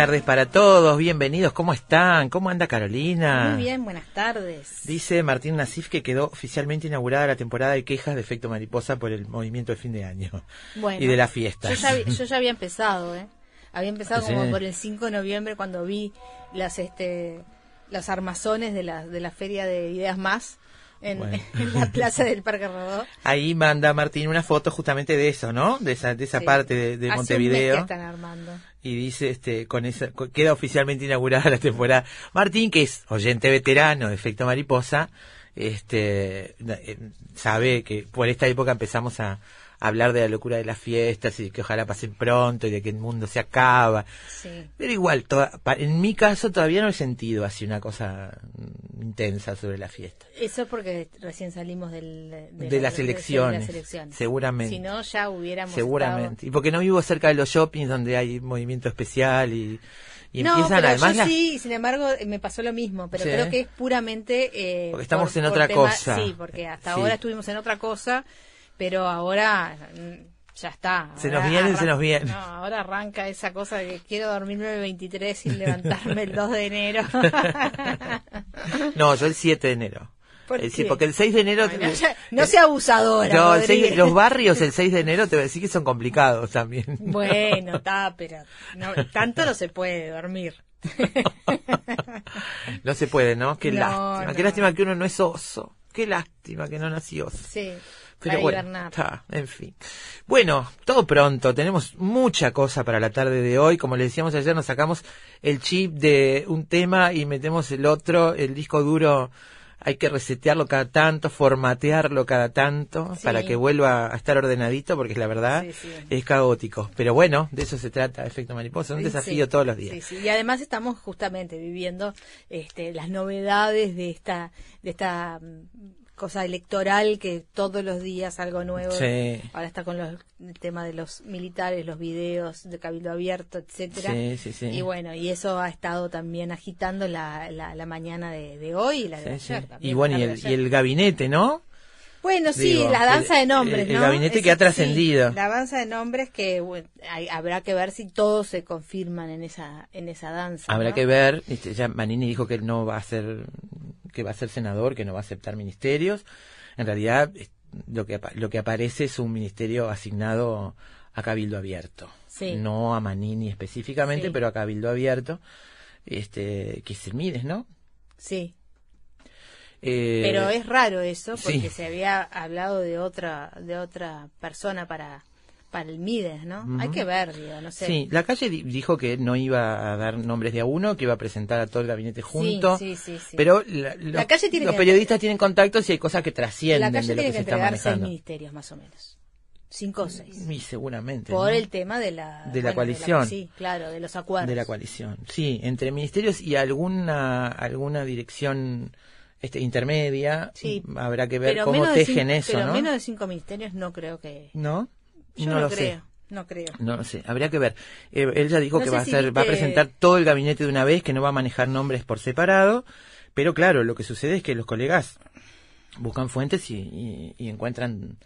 Tardes para todos, bienvenidos, ¿cómo están? ¿Cómo anda Carolina? Muy bien, buenas tardes. Dice Martín Nasif que quedó oficialmente inaugurada la temporada de quejas de efecto mariposa por el movimiento de fin de año Bueno, y de la fiesta. Yo ya, yo ya había empezado, ¿eh? Había empezado como por el 5 de noviembre cuando vi las este los armazones de la, de la feria de Ideas Más en, Bueno. en la plaza del Parque Rodó. Ahí manda Martín una foto justamente de eso, ¿no? De esa, de esa Sí. parte de, de Hace Montevideo. Un mes que están armando. Y dice este con esa con- queda oficialmente inaugurada la temporada Martín que es oyente veterano de efecto mariposa este eh, sabe que por esta época empezamos a hablar de la locura de las fiestas y de que ojalá pasen pronto y de que el mundo se acaba Sí. pero igual toda- en mi caso todavía no he sentido así una cosa intensa sobre la fiesta Eso porque recién salimos del, De las de elecciones, las elecciones. seguramente. Si no, ya hubiéramos seguramente y porque no vivo cerca de los shoppings donde hay movimiento especial y, y no, empiezan pero además yo las- sí, sin embargo, me pasó lo mismo, pero Sí. creo que es puramente... eh, Porque estamos por- en por otra tema- cosa. Sí, porque hasta Sí. ahora estuvimos en otra cosa, pero ahora mm, ya está. Se nos viene, se nos viene. No, ahora arranca esa cosa de que quiero dormirme el 23 sin levantarme el 2 de enero. No, yo el 7 de enero. ¿Por sí, porque el 6 de enero... No, ya- no sea abusadora. No, el 6 de- Rodríguez. los barrios el 6 de enero te voy a decir que son complicados también. Bueno, está, pero no, tanto no se puede dormir. No se puede, ¿no? Qué No, lástima. Qué no. lástima que uno no es oso. Qué lástima que no nació oso. Sí, Pero para bueno, está, en fin. Bueno, todo pronto, tenemos mucha cosa para la tarde de hoy. Como le decíamos ayer, nos sacamos el chip de un tema y metemos el otro, el disco duro. Hay que resetearlo cada tanto, formatearlo cada tanto Sí. para que vuelva a estar ordenadito, porque la verdad Sí, sí. es caótico. Pero bueno, de eso se trata, efecto mariposa, un desafío todos los días. Sí, sí. Y además estamos justamente viviendo este, las novedades de esta, de esta mm, cosa electoral que todos los días algo nuevo. Sí. Ahora está con los, el tema de los militares, los videos de cabildo abierto, etcétera. Sí, sí, sí. Y bueno, y eso ha estado también agitando la, la, la mañana de, de hoy y la de ayer. también, Y bueno, y el gabinete, ¿no? Bueno, sí, Digo, la danza el- de nombres, el- el ¿no? gabinete que ha sí, trascendido. la danza de nombres que bueno, hay- habrá que ver si todos se confirman en esa en esa danza. Habrá ¿no? que ver, este, ya Manini dijo que no va a ser que va a ser senador, que no va a aceptar ministerios. En realidad, lo que, lo que aparece es un ministerio asignado a Cabildo Abierto. No a Manini específicamente, pero a Cabildo Abierto, este, que se Mides, ¿no? Sí. Eh, pero es raro eso, porque se había hablado de otra, de otra persona para para el Mides, ¿no? Hay que ver, digo, no sé. Sí, la calle dijo que no iba a dar nombres de a uno, que iba a presentar a todo el gabinete junto. Sí, sí, sí. Pero la, calle tiene los periodistas tienen contactos y hay cosas que trascienden de lo que, se está manejando. seis ministerios, más o menos. Cinco o seis. Y seguramente. Por el tema de la, de la coalición. sí, claro, de los acuerdos. De la coalición. Sí, entre ministerios y alguna, alguna dirección este, intermedia. Sí, habrá que ver cómo tejen eso, pero menos de cinco ministerios no creo que. ¿No? no, lo creo. Sé. No creo. No lo sé, habría que ver. Eh, él ya dijo que va a hacer, va a presentar todo el gabinete de una vez, que no va a manejar nombres por separado, pero claro, lo que sucede es que los colegas buscan fuentes y, encuentran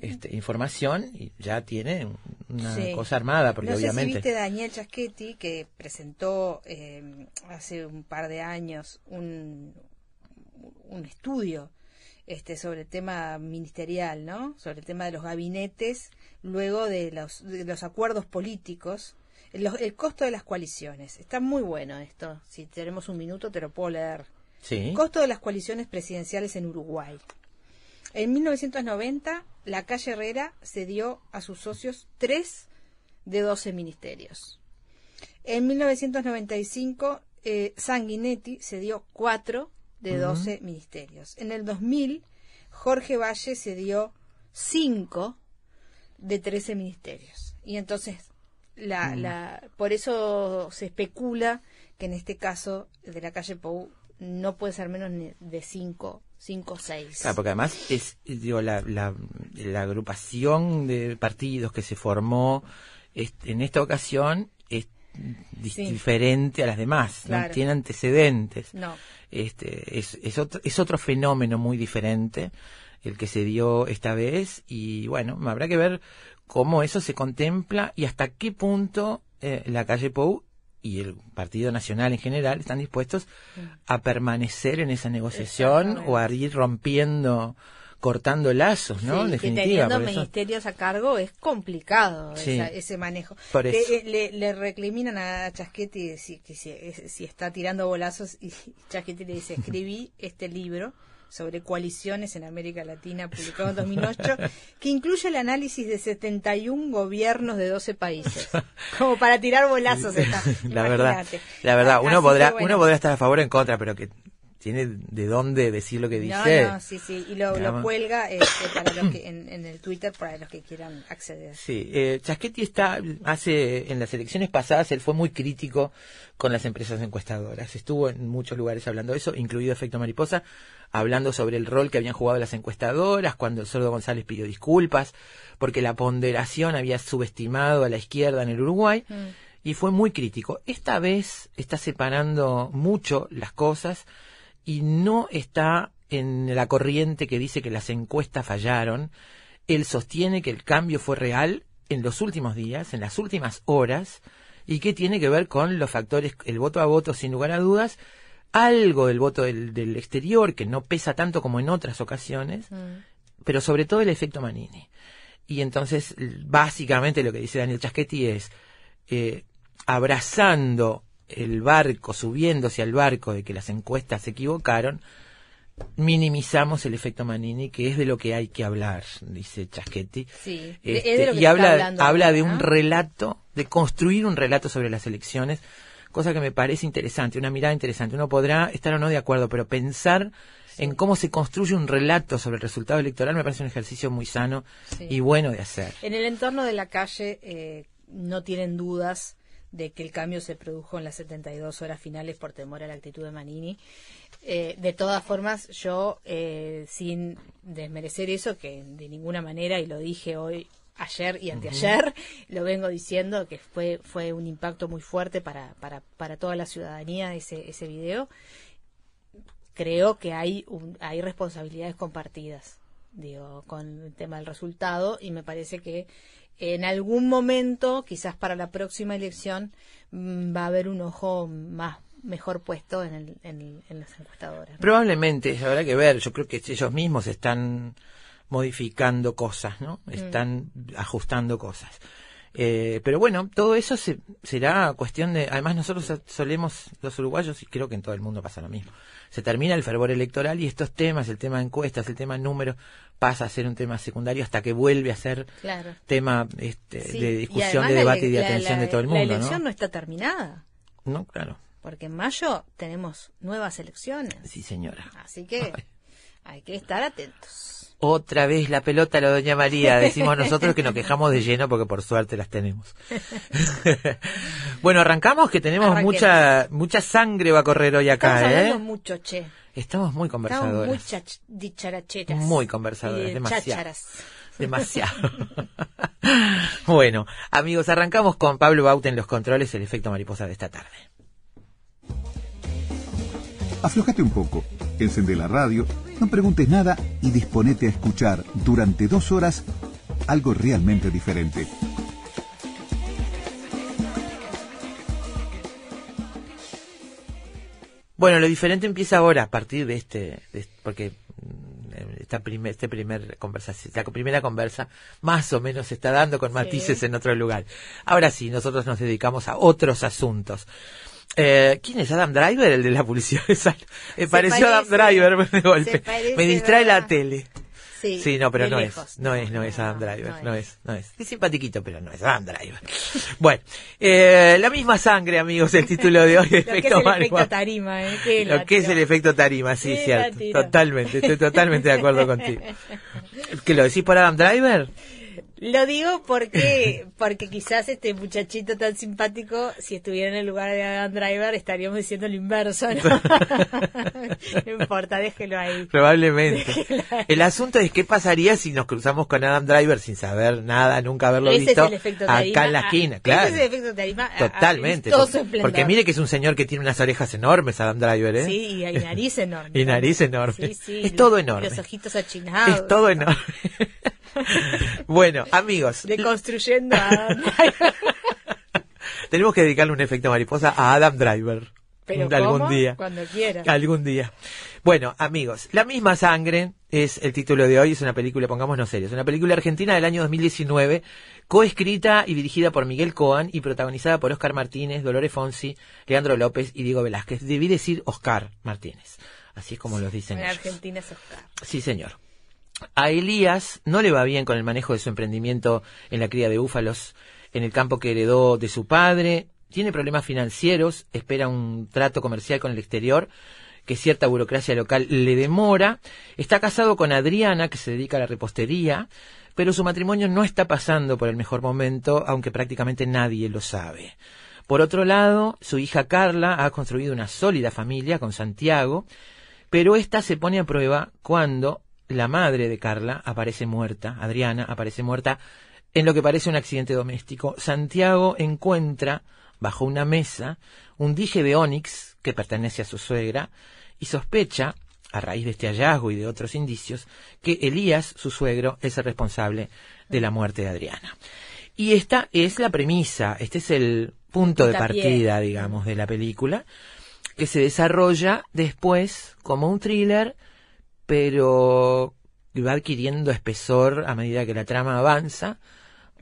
este, información y ya tiene una cosa armada, porque no obviamente. Si viste Daniel Chaschetti que presentó eh, hace un par de años un, un estudio este, sobre el tema ministerial, ¿no? Sobre el tema de los gabinetes, luego de los, de los acuerdos políticos, el, costo de las coaliciones. Está muy bueno esto. Si tenemos un minuto, te lo puedo leer. Sí. Costo de las coaliciones presidenciales en Uruguay. En 1990, la calle Herrera cedió a sus socios tres de 12 ministerios. En 1995, eh, Sanguinetti cedió cuatro de 12 ministerios. En el 2000, Jorge Valle se dio 5 de 13 ministerios. Y entonces, la, mm. la, por eso se especula que en este caso de la calle Pou no puede ser menos de 5 cinco o seis. Claro, porque además es digo, la, la, la agrupación de partidos que se formó en esta ocasión diferente a las demás, no tiene antecedentes. No. Este, es, es, otro, es otro fenómeno muy diferente el que se dio esta vez y bueno, habrá que ver cómo eso se contempla y hasta qué punto eh, la calle Pou y el Partido Nacional en general están dispuestos a permanecer en esa negociación o a ir rompiendo cortando lazos, ¿no? Sí, Definitiva, teniendo ministerios a cargo es complicado ese manejo. Eh, le, le, recriminan a Chasquetti si, que si, está tirando bolazos y Chasquetti le dice, escribí este libro sobre coaliciones en América Latina, publicado en 2008, que incluye el análisis de 71 gobiernos de 12 países, como para tirar bolazos. la verdad, la verdad, uno podrá, uno podrá estar a favor o en contra, pero que tiene de dónde decir lo que dice. No, no, sí, sí, y lo, cuelga este, para los que, en, el Twitter para los que quieran acceder. Sí, eh, Chaschetti está, hace, en las elecciones pasadas, él fue muy crítico con las empresas encuestadoras. Estuvo en muchos lugares hablando de eso, incluido Efecto Mariposa, hablando sobre el rol que habían jugado las encuestadoras, cuando el Sordo González pidió disculpas, porque la ponderación había subestimado a la izquierda en el Uruguay. Mm. Y fue muy crítico. Esta vez está separando mucho las cosas y no está en la corriente que dice que las encuestas fallaron. Él sostiene que el cambio fue real en los últimos días, en las últimas horas, y que tiene que ver con los factores, el voto a voto sin lugar a dudas, algo del voto del, exterior, que no pesa tanto como en otras ocasiones, mm. pero sobre todo el efecto Manini. Y entonces, básicamente lo que dice Daniel Chaschetti es, eh, abrazando el barco, subiéndose al barco de que las encuestas se equivocaron, minimizamos el efecto Manini, que es de lo que hay que hablar, dice Chaschetti. Sí, este, y habla, habla de un relato, de construir un relato sobre las elecciones, cosa que me parece interesante, una mirada interesante. Uno podrá estar o no de acuerdo, pero pensar en cómo se construye un relato sobre el resultado electoral me parece un ejercicio muy sano y bueno de hacer. En el entorno de la calle eh, no tienen dudas de que el cambio se produjo en las 72 horas finales por temor a la actitud de Manini. Eh, de todas formas, yo, eh, sin desmerecer eso, que de ninguna manera, y lo dije hoy, ayer y anteayer, lo vengo diciendo, que fue, fue un impacto muy fuerte para, para, para toda la ciudadanía ese, ese video, creo que hay, hay responsabilidades compartidas digo, con el tema del resultado y me parece que en algún momento, quizás para la próxima elección, mm, va a haber un ojo más, mejor puesto en, el, en, en las encuestadoras. ¿no? Probablemente, habrá que ver. Yo creo que ellos mismos están modificando cosas, ¿no? Mm. Están ajustando cosas. Eh, pero bueno, todo eso se- será cuestión de. Además, nosotros so- solemos, los uruguayos, y creo que en todo el mundo pasa lo mismo. Se termina el fervor electoral y estos temas, el tema de encuestas, el tema de números, pasa a ser un tema secundario hasta que vuelve a ser Claro. tema este, Sí, de discusión, de la debate y de la- atención la- de todo el La mundo, elección ¿no? no está terminada, No, claro. porque en mayo tenemos nuevas elecciones. Sí, señora. Así que Ay. hay que estar atentos. Otra vez la pelota a la doña María, decimos nosotros que nos quejamos de lleno porque por suerte las tenemos. bueno, arrancamos que tenemos Arranquemos. mucha mucha sangre va a correr hoy Estamos acá, hablando ¿eh? mucho, che. Estamos muy Estamos conversadores. muy chach- dicharacheras. Muy conversadoras, Y demasiado. Demasiado. bueno, amigos, arrancamos con Pablo Bauta en los controles, el efecto mariposa de esta tarde. Aflojate un poco, encende la radio, no preguntes nada y disponete a escuchar durante dos horas algo realmente diferente. Bueno, lo diferente empieza ahora a partir de este, de- porque mm, esta primer, este primer conversación, la primera conversa más o menos se está dando con matices en otro lugar. Ahora sí, nosotros nos dedicamos a otros asuntos. Eh, ¿Quién es Adam Driver, el de la publicidad? de Sal- Me Se pareció Adam Driver de golpe. parece, Me distrae la tele. Sí, Sí, no, pero no lejos. es, no es, no es Adam Driver, no no es. es, no es. Es simpatiquito, pero no es Adam Driver. Bueno, eh, la misma sangre, amigos, el título de hoy, Lo que es efecto el efecto tarima, ¿eh? Qué Lo que es el efecto tarima, sí, Qué cierto. Totalmente, estoy totalmente de acuerdo contigo. ¿Que lo decís por Adam Driver? Lo digo porque porque quizás este muchachito tan simpático, si estuviera en el lugar de Adam Driver, estaríamos diciendo lo inverso. ¿no? no importa, déjelo ahí. Probablemente. El asunto es qué pasaría si nos cruzamos con Adam Driver sin saber nada, nunca haberlo Ese visto es el efecto tarima. acá en la Ah, esquina, claro. Ese es el efecto tarima. a- a- Totalmente. en todo Porque, mire que es un señor que tiene unas orejas enormes, Adam Driver, ¿eh? Sí, y nariz enorme. Y nariz enorme. Sí, sí, Es todo enorme. Los ojitos achinados. Es todo enorme. bueno, amigos, Deconstruyendo a Adam Driver. tenemos que dedicarle un efecto mariposa a Adam Driver. Pero algún ¿cómo? día. Cuando quiera. Algún día. Bueno, amigos, La misma sangre es el título de hoy, es una película, pongámonos serios, una película argentina del año 2019, coescrita y dirigida por Miguel Coan y protagonizada por Oscar Martínez, Dolores Fonsi, Leandro López y Diego Velázquez. Debí decir Oscar Martínez, así es como los dicen En ellos. Argentina es Oscar. Sí, señor. A Elías no le va bien con el manejo de su emprendimiento en la cría de búfalos en el campo que heredó de su padre. Tiene problemas financieros, espera un trato comercial con el exterior que cierta burocracia local le demora. Está casado con Adriana, que se dedica a la repostería, pero su matrimonio no está pasando por el mejor momento, aunque prácticamente nadie lo sabe. Por otro lado, su hija Carla ha construido una sólida familia con Santiago, pero esta se pone a prueba cuando la madre de Carla aparece muerta, Adriana aparece muerta en lo que parece un accidente doméstico. Santiago encuentra bajo una mesa un dije de ónix que pertenece a su suegra y sospecha, a raíz de este hallazgo y de otros indicios, que Elías, su suegro, es el responsable de la muerte de Adriana. Y esta es la premisa, este es el punto de partida, digamos, de la película, que se desarrolla después como un thriller, pero va adquiriendo espesor a medida que la trama avanza,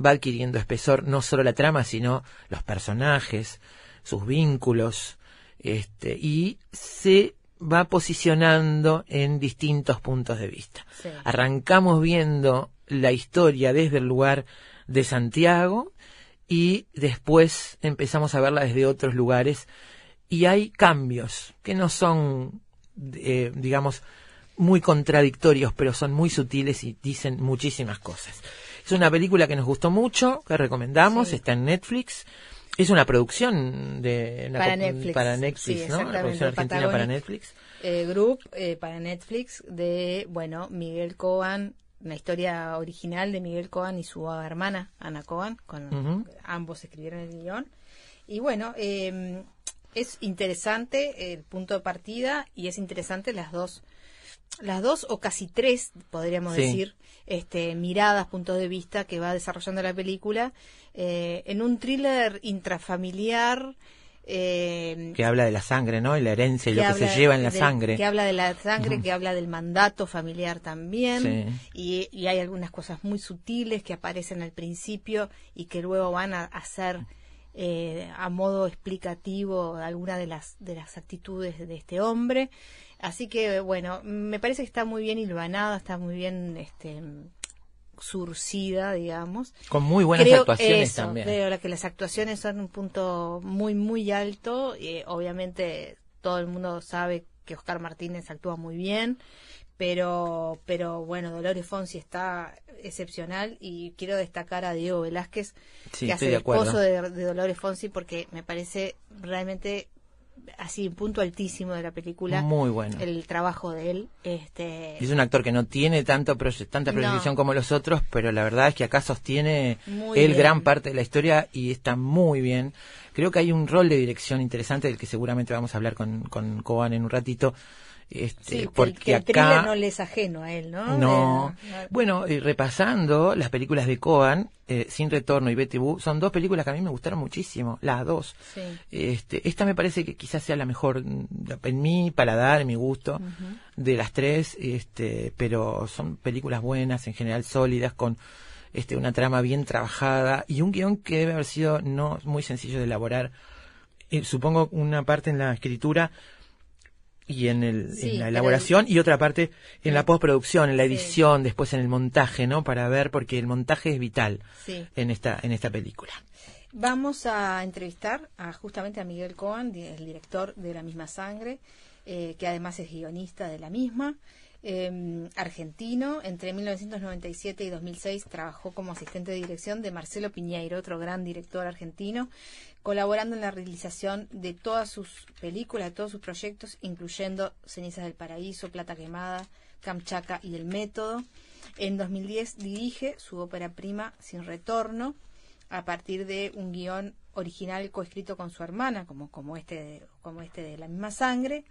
va adquiriendo espesor no solo la trama, sino los personajes, sus vínculos, este, y se va posicionando en distintos puntos de vista. Sí. Arrancamos viendo la historia desde el lugar de Santiago y después empezamos a verla desde otros lugares y hay cambios que no son, eh, digamos, muy contradictorios, pero son muy sutiles y dicen muchísimas cosas. Es una película que nos gustó mucho, que recomendamos, Sí. está en Netflix. Es una producción de una Para Netflix. para Netflix, Sí, ¿no? Una producción argentina para. Netflix. eh, Group eh, para Netflix de, bueno, Miguel Cohen, una historia original de Miguel Cohen y su hermana Ana Cohen, con ambos escribieron el guion. Y bueno, eh, es interesante el punto de partida y es interesante las dos, las dos o casi tres, podríamos Sí. decir, este, miradas, puntos de vista que va desarrollando la película eh, en un thriller intrafamiliar eh, que habla de la sangre, ¿no? Y la herencia y que lo que se lleva en la sangre. Que habla de la sangre, que habla del mandato familiar también. Sí. Y, y hay algunas cosas muy sutiles que aparecen al principio y que luego van a hacer eh, a modo explicativo alguna de las, de las actitudes de este hombre. Así que, bueno, me parece que está muy bien hilvanada, está muy bien este, surcida, digamos. Con muy buenas Creo actuaciones eso, también. Creo que las actuaciones son un punto muy, muy alto. Eh, obviamente todo el mundo sabe que Oscar Martínez actúa muy bien, pero, pero bueno, Dolores Fonsi está excepcional y quiero destacar a Diego Velázquez, Sí, que hace el esposo de, de Dolores Fonsi, porque me parece realmente así un punto altísimo de la película. Muy bueno. El trabajo de él. Este, Es un actor que no tiene tanto proye- tanta No. proyección como los otros, pero la verdad es que acá sostiene Muy él bien. gran parte de la historia y está muy bien. Creo que hay un rol de dirección interesante del que seguramente vamos a hablar con, con Coban en un ratito. Este, sí, el- porque que el acá thriller no le es ajeno a él, ¿no? No- Bueno, eh, repasando las películas de Coan, eh, Sin Retorno y Betty Boo, son dos películas que a mí me gustaron muchísimo, las dos. Sí. Este, esta me parece que quizás sea la mejor mm, en mi paladar, en mi gusto, de las tres, este, pero son películas buenas, en general sólidas, con este, una trama bien trabajada y un guion que debe haber sido no muy sencillo de elaborar. Eh, supongo una parte en la escritura y en, el, Sí, en la pero elaboración y otra parte en la postproducción, en la Sí. edición, después en el montaje, ¿no? Para ver, porque el montaje es vital en esta, en esta película. Vamos a entrevistar a justamente a Miguel Cohen, el director de La misma sangre, eh, que además es guionista de la misma. eh, argentino, entre 1997 y 2006 trabajó como asistente de dirección de Marcelo Piñeiro, otro gran director argentino, colaborando en la realización de todas sus películas, de todos sus proyectos, incluyendo Cenizas del Paraíso, Plata Quemada, Kamchatka y El Método. En 2010 dirige su ópera prima Sin Retorno, a partir de un guion original coescrito con su hermana, como, este, de- como este de La misma sangre.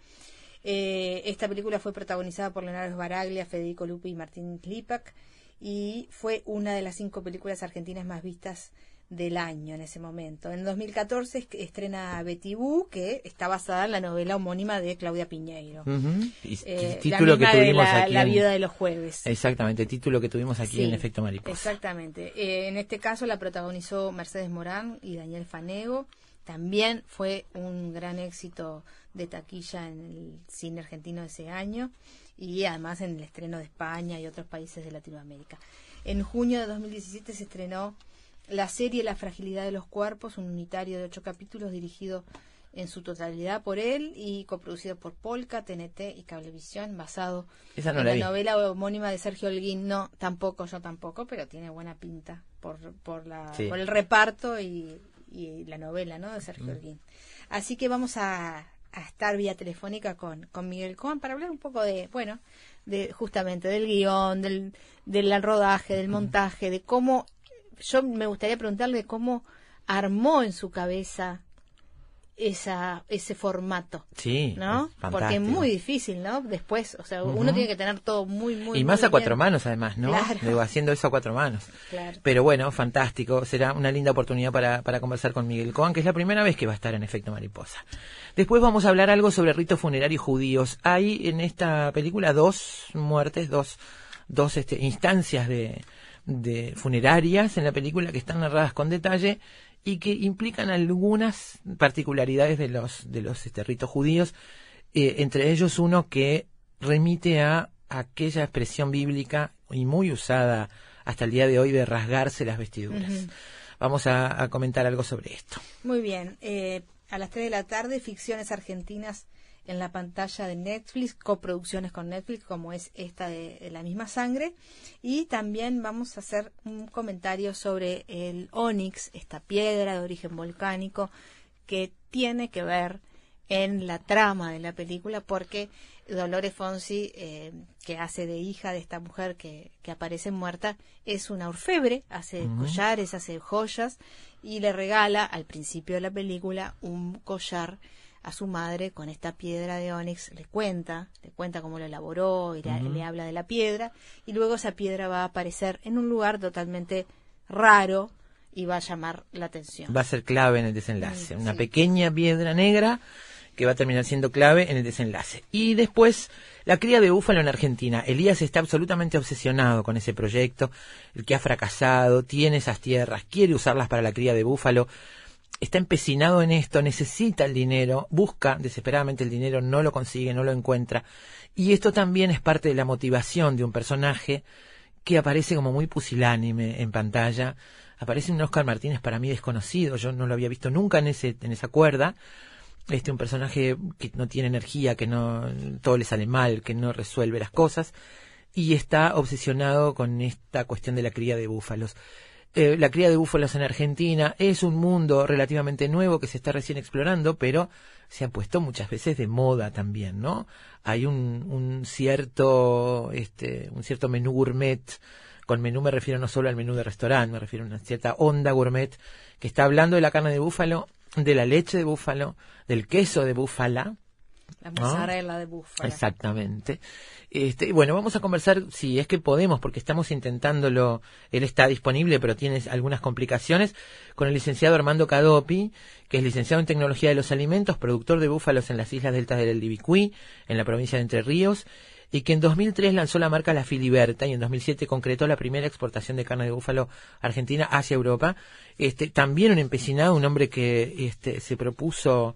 Eh, esta película fue protagonizada por Leonardo Baraglia, Federico Lupi y Martín Klipak y fue una de las cinco películas argentinas más vistas del año en ese momento. En 2014 es- estrena Betty Boo, que está basada en la novela homónima de Claudia Piñeiro. Y Eh, el título que la tuvimos la, aquí. La en- viuda de los jueves. Exactamente, título que tuvimos aquí Sí, en Efecto Mariposa. Exactamente. Eh, en este caso la protagonizó Mercedes Morán y Daniel Fanego. También fue un gran éxito de taquilla en el cine argentino ese año y además en el estreno de España y otros países de Latinoamérica. En junio de 2017 se estrenó la serie La fragilidad de los cuerpos, un unitario de ocho capítulos dirigido en su totalidad por él y coproducido por Polka, TNT y Cablevisión, basado no en la vi. novela homónima de Sergio Holguín. No, tampoco, yo tampoco, pero tiene buena pinta por, por, la, Sí. por el reparto y, y la novela ¿no? de Sergio Holguín. Así que vamos a, a estar vía telefónica con, con Miguel Cohen para hablar un poco de, bueno, de justamente del guion, del, del rodaje, del montaje, de cómo, yo me gustaría preguntarle cómo armó en su cabeza esa, ese formato. Sí, ¿no? Porque es muy difícil, ¿no? Después, o sea, uno tiene que tener todo muy, muy y más muy a cuatro bien. manos además, ¿no? Claro. Digo, haciendo eso a cuatro manos. Claro. Pero bueno, fantástico. Será una linda oportunidad para, para conversar con Miguel Cohen, que es la primera vez que va a estar en Efecto Mariposa. Después vamos a hablar algo sobre ritos funerarios judíos. Hay en esta película dos muertes, dos, dos este, instancias de, de funerarias en la película que están narradas con detalle y que implican algunas particularidades de los, de los este, ritos judíos, eh, entre ellos uno que remite a aquella expresión bíblica y muy usada hasta el día de hoy de rasgarse las vestiduras. Vamos a, a comentar algo sobre esto. Muy bien. Eh, a las 3 de la tarde, ficciones argentinas en la pantalla de Netflix, coproducciones con Netflix, como es esta de, de La misma sangre. Y también vamos a hacer un comentario sobre el Onix, esta piedra de origen volcánico, que tiene que ver en la trama de la película, porque Dolores Fonsi, eh, que hace de hija de esta mujer que, que aparece muerta, es una orfebre, hace collares, hace joyas, y le regala al principio de la película un collar a su madre con esta piedra de ónix, le cuenta, le cuenta cómo lo elaboró y le, habla de la piedra, y luego esa piedra va a aparecer en un lugar totalmente raro y va a llamar la atención. Va a ser clave en el desenlace. Una pequeña piedra negra que va a terminar siendo clave en el desenlace. Y después, la cría de búfalo en Argentina. Elías está absolutamente obsesionado con ese proyecto, el que ha fracasado, tiene esas tierras, quiere usarlas para la cría de búfalo, está empecinado en esto, necesita el dinero, busca desesperadamente el dinero, no lo consigue, no lo encuentra. Y esto también es parte de la motivación de un personaje que aparece como muy pusilánime en pantalla. Aparece un Oscar Martínez para mí desconocido, yo no lo había visto nunca en, ese, en esa cuerda este un personaje que no tiene energía, que no todo le sale mal, que no resuelve las cosas y está obsesionado con esta cuestión de la cría de búfalos. Eh, la cría de búfalos en Argentina es un mundo relativamente nuevo que se está recién explorando, pero se ha puesto muchas veces de moda también, ¿no? Hay un, un cierto, este, un cierto menú gourmet. Con menú me refiero no solo al menú de restaurante, me refiero a una cierta onda gourmet que está hablando de la carne de búfalo de la leche de búfalo, del queso de búfala. La mozzarella de búfala. Exactamente. Este, bueno, vamos a conversar, si es que podemos, porque estamos intentándolo, él está disponible, pero tiene algunas complicaciones, con el licenciado Armando Cadopi, que es licenciado en Tecnología de los Alimentos, productor de búfalos en las Islas Deltas del Libicuí, en la provincia de Entre Ríos, y que en 2003 lanzó la marca La Filiberta y en 2007 concretó la primera exportación de carne de búfalo argentina hacia Europa. Este, también un empecinado, un hombre que este, se propuso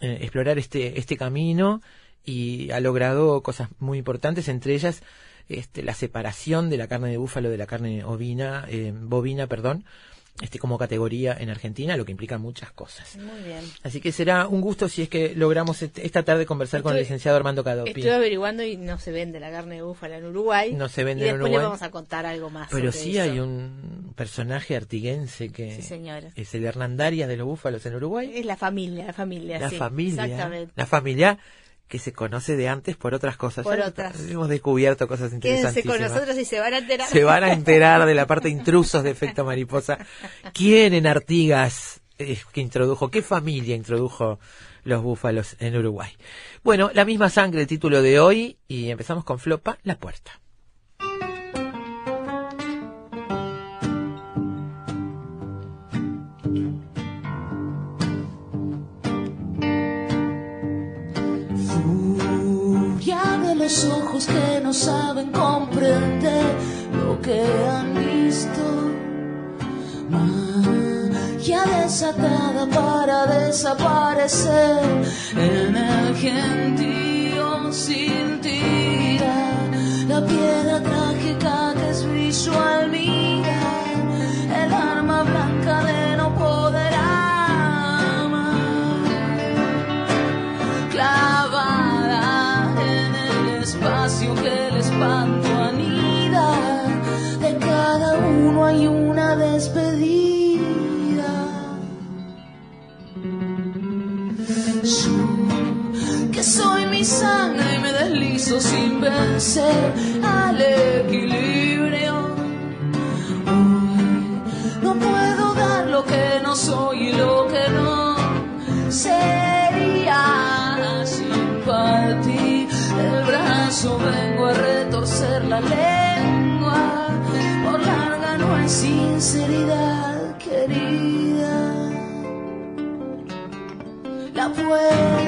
eh, explorar este, este camino y ha logrado cosas muy importantes, entre ellas este, la separación de la carne de búfalo de la carne ovina, eh, bovina, perdón, este, como categoría en Argentina, lo que implica muchas cosas. Muy bien. Así que será un gusto si es que logramos esta tarde conversar con el licenciado Armando Cadopi. Estoy averiguando y no se vende la carne de búfala en Uruguay. No se vende y en después Uruguay. le vamos a contar algo más. Pero sí hay un personaje artiguense que es el Hernandarias de los búfalos en Uruguay. Es la familia, la familia. La sí, familia. Exactamente. La familia que se conoce de antes por otras cosas. Por otras. Hemos descubierto cosas interesantes. Quédense con nosotros y se van a enterar. Se van a enterar de la parte intrusos de efecto mariposa. ¿Quién en Artigas eh, que introdujo, qué familia introdujo los búfalos en Uruguay? Bueno, la misma sangre, el título de hoy, y empezamos con Flopa, La Puerta. Los ojos que no saben comprender lo que han visto. Magia desatada para desaparecer en el gentío sin tira. La piedra trágica que es visual mira, vencer al equilibrio. Hoy no puedo dar lo que no soy y lo que no sería sin partir el brazo vengo a retorcer la lengua, por larga no hay sinceridad querida. La puerta,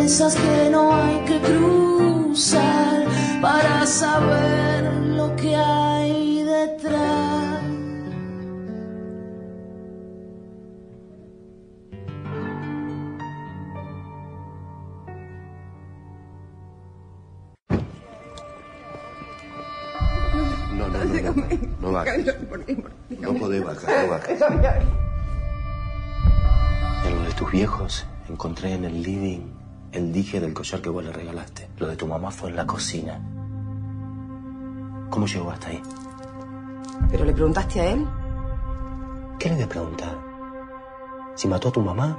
una de esas que no hay que cruzar para saber lo que hay detrás. No, no, no, no, no bajes. No podés bajar, no bajes. En lo de tus viejos encontré en el living el dije del collar que vos le regalaste. Lo de tu mamá fue en la cocina. ¿Cómo llegó hasta ahí? ¿Pero le preguntaste a él? ¿Qué le voy a preguntar? ¿Si mató a tu mamá?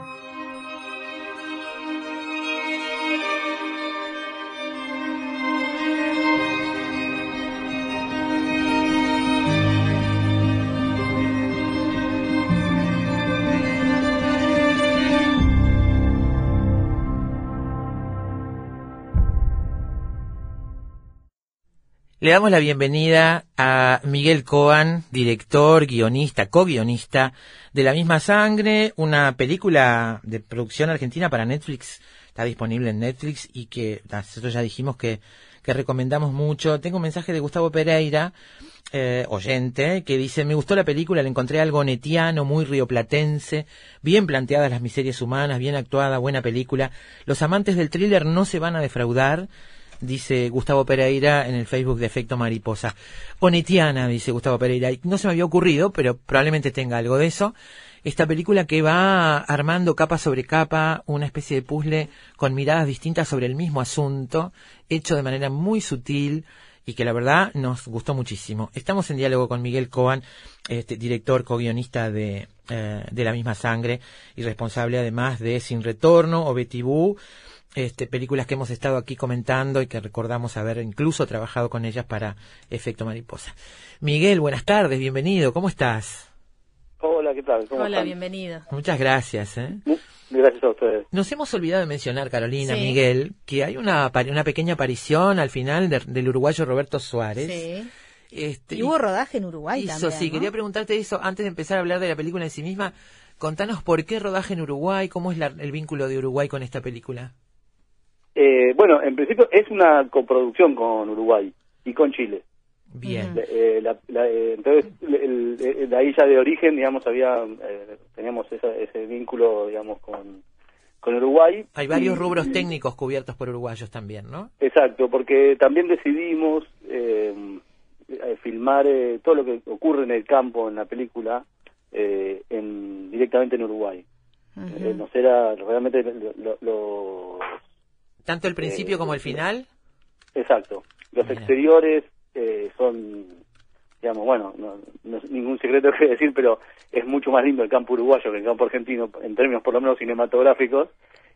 Le damos la bienvenida a Miguel Coan, director, guionista, co-guionista de La misma sangre, una película de producción argentina para Netflix, está disponible en Netflix y que nosotros ya dijimos que, que recomendamos mucho. Tengo un mensaje de Gustavo Pereira, eh, oyente, que dice, me gustó la película, le encontré algo netiano, muy rioplatense, bien planteadas las miserias humanas, bien actuada, buena película. Los amantes del thriller no se van a defraudar dice Gustavo Pereira en el Facebook de Efecto Mariposa. Onetiana, dice Gustavo Pereira. No se me había ocurrido, pero probablemente tenga algo de eso. Esta película que va armando capa sobre capa una especie de puzzle con miradas distintas sobre el mismo asunto, hecho de manera muy sutil y que la verdad nos gustó muchísimo. Estamos en diálogo con Miguel Coan, este, director, co-guionista de, eh, de La misma sangre y responsable además de Sin Retorno o Betty Boo este, películas que hemos estado aquí comentando y que recordamos haber incluso trabajado con ellas para Efecto Mariposa. Miguel, buenas tardes, bienvenido, ¿cómo estás? Hola, ¿qué tal? Hola, bienvenido. Muchas gracias. ¿eh? Gracias a ustedes. Nos hemos olvidado de mencionar, Carolina, Miguel, que hay una, una pequeña aparición al final del uruguayo Roberto Suárez. Sí. Este, y hubo rodaje en Uruguay también, Sí, quería preguntarte eso antes de empezar a hablar de la película en sí misma. Contanos por qué rodaje en Uruguay, cómo es el vínculo de Uruguay con esta película. Eh, bueno, en principio es una coproducción con Uruguay y con Chile. Bien. Eh, eh, entonces, de ahí ya de origen, digamos, había teníamos ese vínculo, digamos, con, con Uruguay. Hay varios rubros técnicos cubiertos por uruguayos también, ¿no? Exacto, porque también decidimos filmar todo lo que ocurre en el campo, en la película, en, directamente en Uruguay. nos era realmente lo ¿Tanto el principio como el final? Exacto. Los exteriores eh, son, digamos, bueno, no, es ningún secreto que decir, pero es mucho más lindo el campo uruguayo que el campo argentino, en términos por lo menos cinematográficos,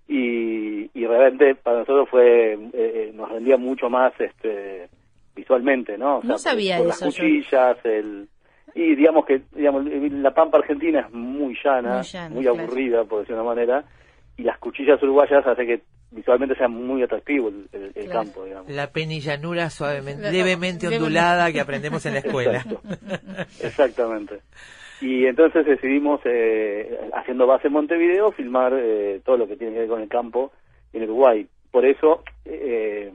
y, y realmente para nosotros fue, eh, eh, nos rendía mucho más este visualmente, ¿no? no sabía Las cuchillas, el y digamos que digamos la pampa argentina es muy llana, muy, aburrida por decir una manera, y las cuchillas uruguayas hace que visualmente sea muy atractivo el, campo, digamos. La penillanura suavemente, levemente ondulada que aprendemos en la escuela. Exactamente. Y entonces decidimos, eh, haciendo base en Montevideo, filmar eh, todo lo que tiene que ver con el campo en Uruguay. Por eso, eh,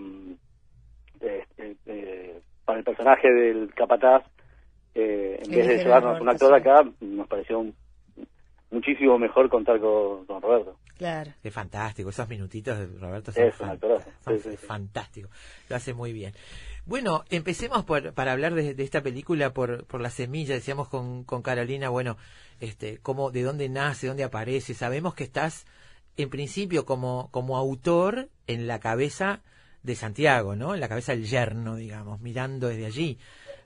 para el personaje del capataz, en vez de llevarnos un actor de acá, nos pareció muchísimo mejor contar con Roberto. Claro. Es fantástico, esos minutitos de Roberto son, fantástico. Lo hace muy bien. Bueno, empecemos por, para hablar de, esta película por, por la semilla. Decíamos con, con Carolina, bueno, este, cómo, de dónde nace, dónde aparece. Sabemos que estás, en principio, como, como autor en la cabeza de Santiago, ¿no? En la cabeza del yerno, digamos, mirando desde allí.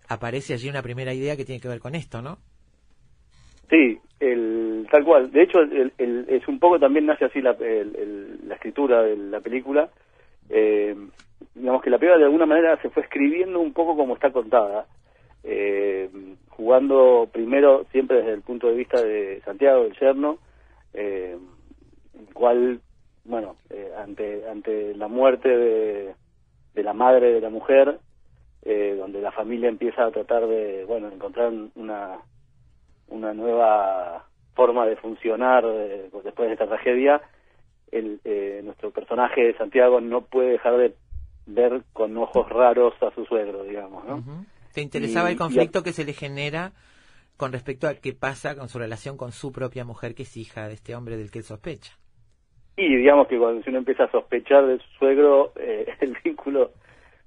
Aparece allí una primera idea que tiene que ver con esto, ¿no? Sí, el, tal cual. De hecho, el, es un poco también nace así la, la escritura de la película. Eh, digamos que la película de alguna manera se fue escribiendo un poco como está contada, eh, jugando primero siempre desde el punto de vista de Santiago del Yerno, eh, el cual, bueno, eh, ante, ante la muerte de, de la madre de la mujer, donde la familia empieza a tratar de, bueno, encontrar una una nueva forma de funcionar eh, después de esta tragedia, el, eh, nuestro personaje de Santiago no puede dejar de ver con ojos raros a su suegro, digamos, ¿no? ¿Te interesaba el conflicto que se le genera con respecto a qué pasa con su relación con su propia mujer, que es hija de este hombre del que él sospecha? Y digamos que cuando uno empieza a sospechar de su suegro, eh, el vínculo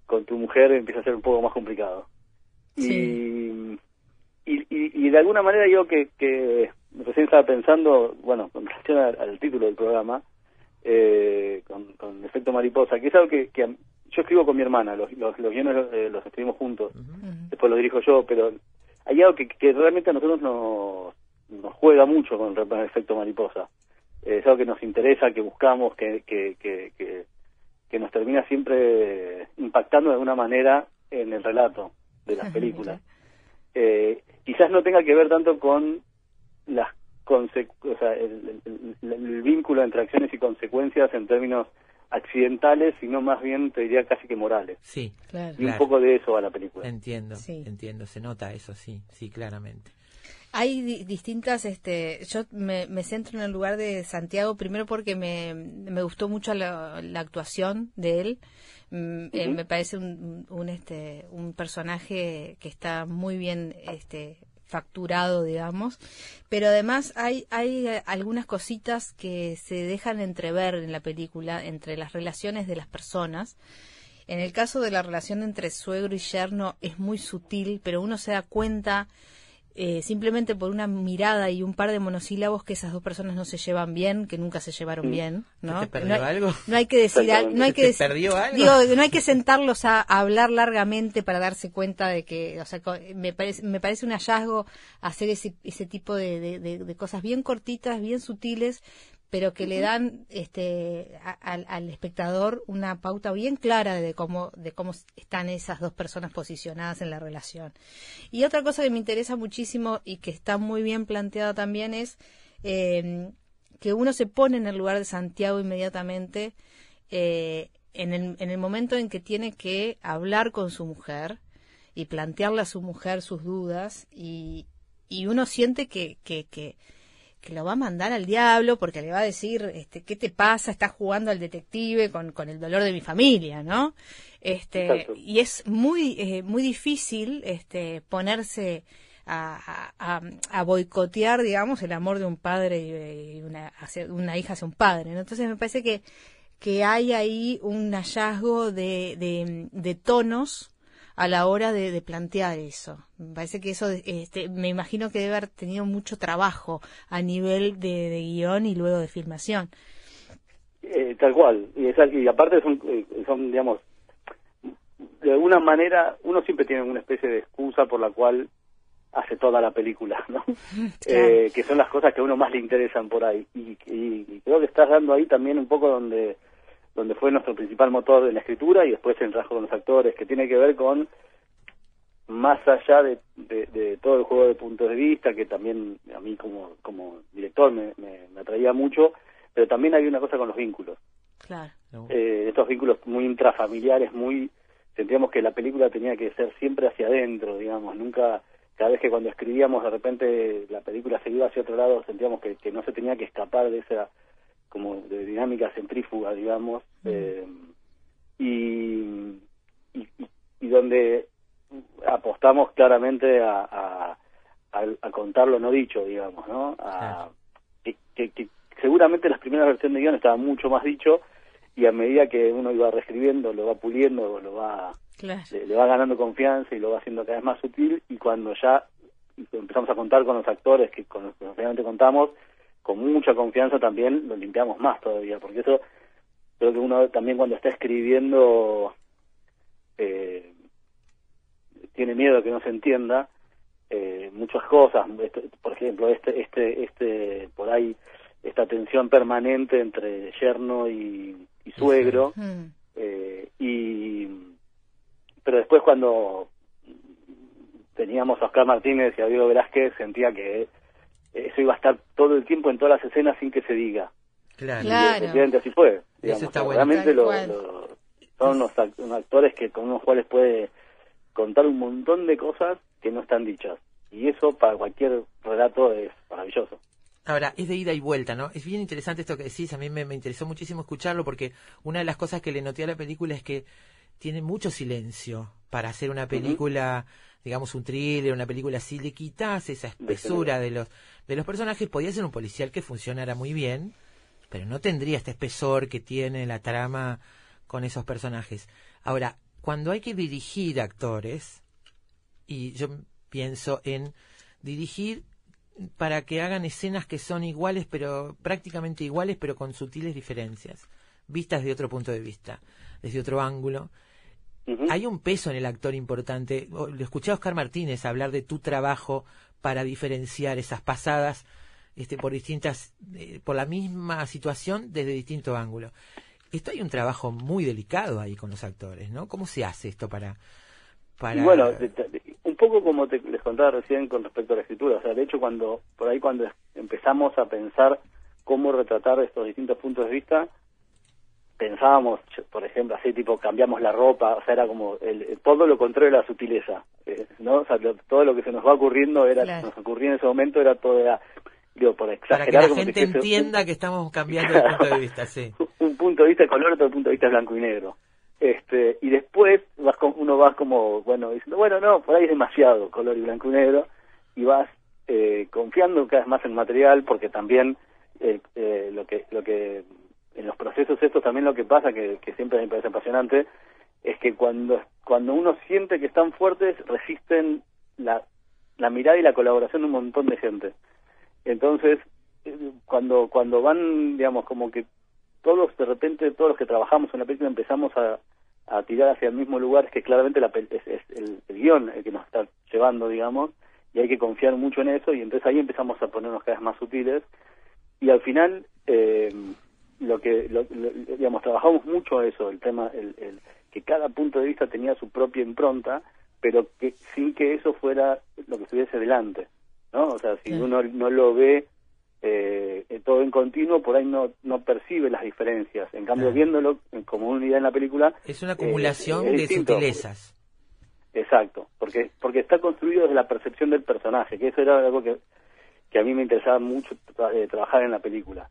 con tu mujer empieza a ser un poco más complicado. Y y, de alguna manera yo que, que recién estaba pensando, bueno, con relación al, título del programa, eh, con, con, efecto mariposa, que es algo que, que yo escribo con mi hermana, los, los, los guiones eh, los, escribimos juntos, después los dirijo yo, pero hay algo que, que realmente a nosotros nos, nos juega mucho con el efecto mariposa. es algo que nos interesa, que buscamos, que, que, que, que, nos termina siempre impactando de alguna manera en el relato de las películas. Eh, quizás no tenga que ver tanto con las o sea, el, vínculo entre acciones y consecuencias en términos accidentales, sino más bien, te diría, casi que morales. Sí, Claro. Y un poco de eso va la película. Entiendo, Sí. entiendo, se nota eso, sí, sí, claramente. Hay di- distintas, este, yo me, me centro en el lugar de Santiago primero porque me, me gustó mucho la, la actuación de él. Mm, eh, me parece un, un, este, un personaje que está muy bien, este, facturado, digamos. Pero además hay, hay eh, algunas cositas que se dejan entrever en la película entre las relaciones de las personas. En el caso de la relación entre suegro y yerno es muy sutil, pero uno se da cuenta eh, simplemente por una mirada y un par de monosílabos que esas dos personas no se llevan bien, que nunca se llevaron Mm. bien, ¿no? ¿Se te perdió no, hay- algo? no hay que decir, al- no hay que ¿Se decir- perdió algo? digo, no hay que sentarlos a, a hablar largamente para darse cuenta de que, o sea, me parece, me parece un hallazgo hacer ese, ese tipo de, de- de- de cosas bien cortitas, bien sutiles, pero que le dan este a- al, al espectador una pauta bien clara de cómo de cómo están esas dos personas posicionadas en la relación. Y otra cosa que me interesa muchísimo y que está muy bien planteada también es eh, que uno se pone en el lugar de Santiago inmediatamente eh, en, el, en el momento en que tiene que hablar con su mujer y plantearle a su mujer sus dudas y, y uno siente que, que, que, que lo va a mandar al diablo porque le va a decir, este, ¿qué te pasa? Estás jugando al detective con, con el dolor de mi familia, ¿no? Este, Exacto. y es muy, eh, muy difícil este, ponerse a, a, a- a boicotear, digamos, el amor de un padre y, y una, hacia- una hija hacia un padre, ¿no? Entonces me parece que, que hay ahí un hallazgo de, de, de tonos a la hora de, de plantear eso. Me parece que eso, este, me imagino que debe haber tenido mucho trabajo a nivel de, de guion y luego de filmación. Eh, tal cual. Y, es- y aparte son, eh, son, digamos, de alguna manera, uno siempre tiene una especie de excusa por la cual hace toda la película, ¿no? Eh, que son las cosas que a uno más le interesan por ahí. Y, y- y creo que estás dando ahí también un poco donde donde fue nuestro principal motor de la escritura y después el trabajo con los actores, que tiene que ver con más allá de, de- de todo el juego de puntos de vista, que también a mí como, como director me, me, me atraía mucho, pero también hay una cosa con los vínculos. Claro. Eh, estos vínculos muy intrafamiliares, muy sentíamos que la película tenía que ser siempre hacia adentro, digamos, nunca, cada vez que cuando escribíamos de repente la película se iba hacia otro lado, sentíamos que, que no se tenía que escapar de esa como de dinámica centrífuga, digamos, eh, y, y, donde apostamos claramente a, a, a, a contar lo no dicho, digamos, ¿no? A, que, que, que seguramente las primeras versiones de guion estaba mucho más dicho y a medida que uno iba reescribiendo, lo va puliendo, lo va Claro. le, le va ganando confianza y lo va haciendo cada vez más sutil y cuando ya empezamos a contar con los actores que con los que realmente contamos con mucha confianza también lo limpiamos más todavía porque eso creo que uno también cuando está escribiendo eh, tiene miedo que no se entienda eh, muchas cosas Este- por ejemplo este este este por ahí esta tensión permanente entre yerno y, y suegro Mm. eh, y pero después cuando teníamos a Oscar Martínez y a Diego Velázquez sentía que eso iba a estar todo el tiempo en todas las escenas sin que se diga Claro. y Claro. efectivamente así fue digamos. está bueno. realmente lo- lo- son unos, act- unos actores que con los cuales puede contar un montón de cosas que no están dichas y eso para cualquier relato es maravilloso Ahora, es de ida y vuelta, ¿no? Es bien interesante esto que decís, a mí me, me interesó muchísimo escucharlo porque una de las cosas que le noté a la película es que tiene mucho silencio para hacer una película, digamos un thriller, una película así, le quitas esa espesura de los, de los personajes, podía ser un policial que funcionara muy bien, pero no tendría este espesor que tiene la trama con esos personajes. Ahora, cuando hay que dirigir actores, y yo pienso en dirigir para que hagan escenas que son iguales, pero prácticamente iguales, pero con sutiles diferencias, vistas de otro punto de vista, desde otro ángulo. Hay un peso en el actor importante. Lo escuché a Oscar Martínez hablar de tu trabajo para diferenciar esas pasadas este, por distintas, eh, por la misma situación desde distinto ángulo. Esto hay un trabajo muy delicado ahí con los actores, ¿no? ¿Cómo se hace esto para, para... Bueno, un poco como te, les contaba recién con respecto a la escritura, o sea, de hecho cuando por ahí cuando empezamos a pensar cómo retratar estos distintos puntos de vista, pensábamos, por ejemplo, así tipo cambiamos la ropa, o sea, era como el, todo lo contrario de la sutileza, eh, ¿no? O sea, todo lo que se nos va ocurriendo era, nos ocurría en ese momento era todo, era, digo, por exagerar. Para que la gente entienda que estamos cambiando de punto de vista, sí. un punto de vista de color, otro punto de vista blanco y negro. Este, y después vas con, uno va como, bueno, diciendo, bueno, no, por ahí es demasiado color y blanco y negro, y vas eh, confiando cada vez más en el material, porque también eh, eh, lo que lo que en los procesos estos también lo que pasa, que, que siempre me parece apasionante, es que cuando, cuando uno siente que están fuertes, resisten la, la mirada y la colaboración de un montón de gente. Entonces, eh, cuando, cuando van, digamos, como que todos, de repente, todos los que trabajamos en la película empezamos a, a tirar hacia el mismo lugar, es que claramente la, es, es el, el, guion el que nos está llevando, digamos, y hay que confiar mucho en eso, y entonces ahí empezamos a ponernos cada vez más sutiles, y al final, eh, lo que, lo, digamos, trabajamos mucho eso, el tema, el, el, que cada punto de vista tenía su propia impronta, pero que sin que eso fuera lo que estuviese delante, ¿no? O sea, si uno no lo ve eh, todo en continuo, por ahí no, no percibe las diferencias. En cambio, viéndolo como unidad en la película... Es una acumulación de sutilezas. Exacto, porque, porque está construido desde la percepción del personaje, que eso era algo que, que a mí me interesaba mucho eh, trabajar en la película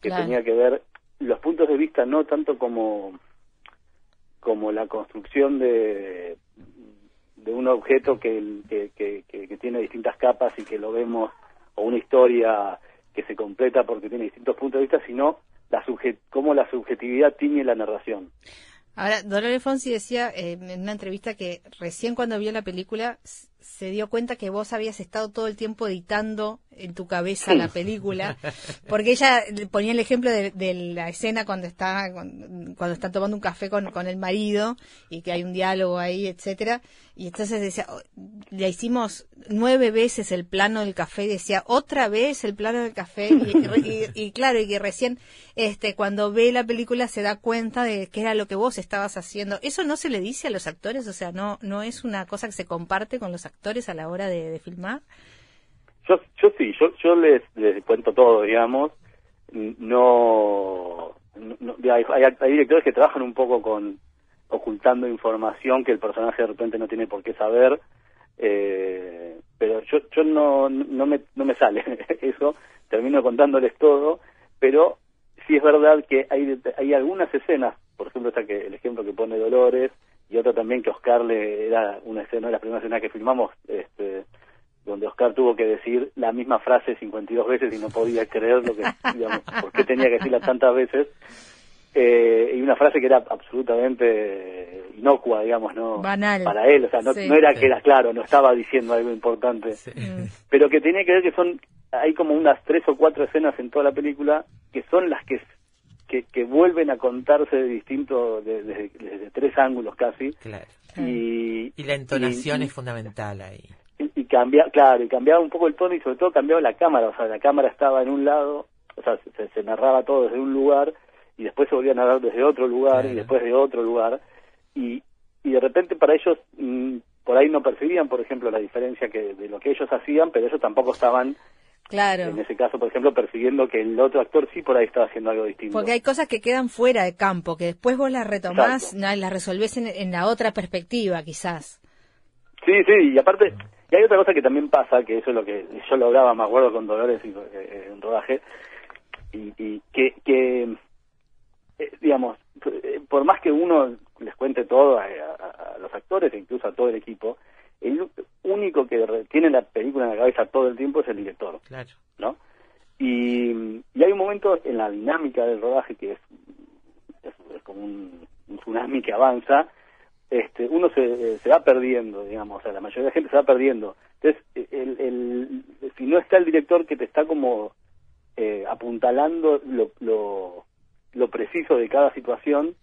que tenía que ver los puntos de vista no tanto como como la construcción de de un objeto que, que, que, que, tiene distintas capas y que lo vemos o una historia que se completa porque tiene distintos puntos de vista sino la cómo la subjetividad tiene la narración. Ahora, Dolores Fonsi decía eh, en una entrevista que recién cuando vio la película se dio cuenta que vos habías estado todo el tiempo editando en tu cabeza la película, porque ella ponía el ejemplo de, la escena cuando está cuando está tomando un café con, con, el marido y que hay un diálogo ahí, etcétera, y entonces decía, oh, le hicimos nueve veces el plano del café y decía otra vez el plano del café y, claro y que recién este cuando ve la película se da cuenta de que era lo que vos estabas haciendo. Eso no se le dice a los actores, o sea, no no es una cosa que se comparte con los actores a la hora de filmar. Yo, yo sí, yo, les, les cuento todo, digamos. No, hay, hay, directores que trabajan un poco con ocultando información que el personaje de repente no tiene por qué saber. Eh, pero yo, yo no, no, me, no me sale eso, termino contándoles todo, pero sí es verdad que hay, hay algunas escenas, por ejemplo, esta que, el ejemplo que pone Dolores, y otra también que Oscar le era una escena, de las primeras escenas que filmamos, este, donde Oscar tuvo que decir la misma frase 52 veces y no podía creer lo que, digamos, por qué tenía que decirla tantas veces. Eh, y una frase que era absolutamente inocua, digamos, no Banal. para él, o sea, no, era que era claro, no estaba diciendo algo importante, pero que tenía que ver que son, hay como unas tres o cuatro escenas en toda la película que son las que que, vuelven a contarse de distinto, desde de, tres ángulos casi. Claro. Y, y la entonación es fundamental ahí. y, cambia, claro, y cambiaba un poco el tono y sobre todo cambiaba la cámara, o sea, la cámara estaba en un lado, o sea, se, narraba todo desde un lugar y después se volvía a narrar desde otro lugar y después de otro lugar. Y, y de repente para ellos mm, por ahí no percibían, por ejemplo, la diferencia que de lo que ellos hacían, pero ellos tampoco estaban Claro. En ese caso, por ejemplo, persiguiendo que el otro actor sí por ahí estaba haciendo algo distinto. Porque hay cosas que quedan fuera de campo, que después vos las retomás, las resolvés en, en, la otra perspectiva, quizás. Sí, sí, y aparte, y hay otra cosa que también pasa, que eso es lo que yo lo hablaba, me acuerdo con Dolores y, eh, en rodaje, y, y que, que eh, digamos, eh, por más que uno les cuente todo a, los actores e incluso a todo el equipo, el único que tiene la película en la cabeza todo el tiempo es el director, claro. ¿no? Y, y hay un momento en la dinámica del rodaje que es, es, como un, un tsunami que avanza, este, uno se, se va perdiendo, digamos, o sea, la mayoría de la gente se va perdiendo. Entonces, el, el, si no está el director que te está como eh, apuntalando lo, lo, lo, preciso de cada situación,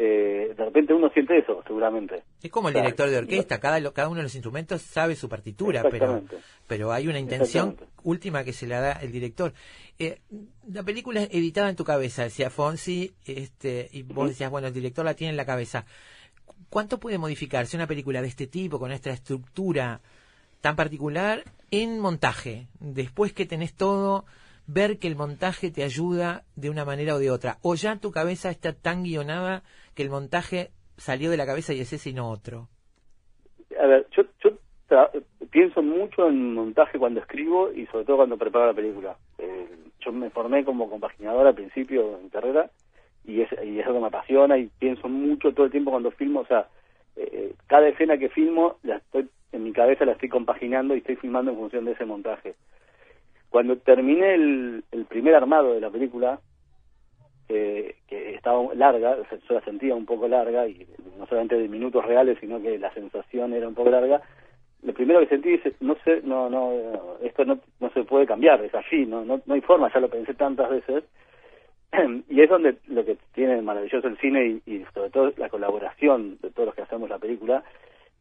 eh, de repente uno siente eso, seguramente. Es como el director de orquesta, cada, cada uno de los instrumentos sabe su partitura, pero, pero hay una intención última que se le da el director. Eh, la película es editada en tu cabeza, decía Fonsi, este, y vos decías, bueno, el director la tiene en la cabeza. ¿Cuánto puede modificarse una película de este tipo, con esta estructura tan particular, en montaje? Después que tenés todo ver que el montaje te ayuda de una manera o de otra? ¿O ya tu cabeza está tan guionada que el montaje salió de la cabeza y es ese y no otro? A ver, yo, yo pienso mucho en montaje cuando escribo y sobre todo cuando preparo la película. Eh, yo me formé como compaginador al principio en carrera y es, y es algo que me apasiona y pienso mucho todo el tiempo cuando filmo, o sea, eh, cada escena que filmo la estoy en mi cabeza la estoy compaginando y estoy filmando en función de ese montaje. Cuando terminé el, el primer armado de la película, eh, que estaba larga, yo la sentía un poco larga, y no solamente de minutos reales, sino que la sensación era un poco larga, lo primero que sentí es, no sé, no, no, esto no, no se puede cambiar, es así, no, no, no hay forma, ya lo pensé tantas veces, y es donde lo que tiene maravilloso el cine y, sobre todo la colaboración de todos los que hacemos la película,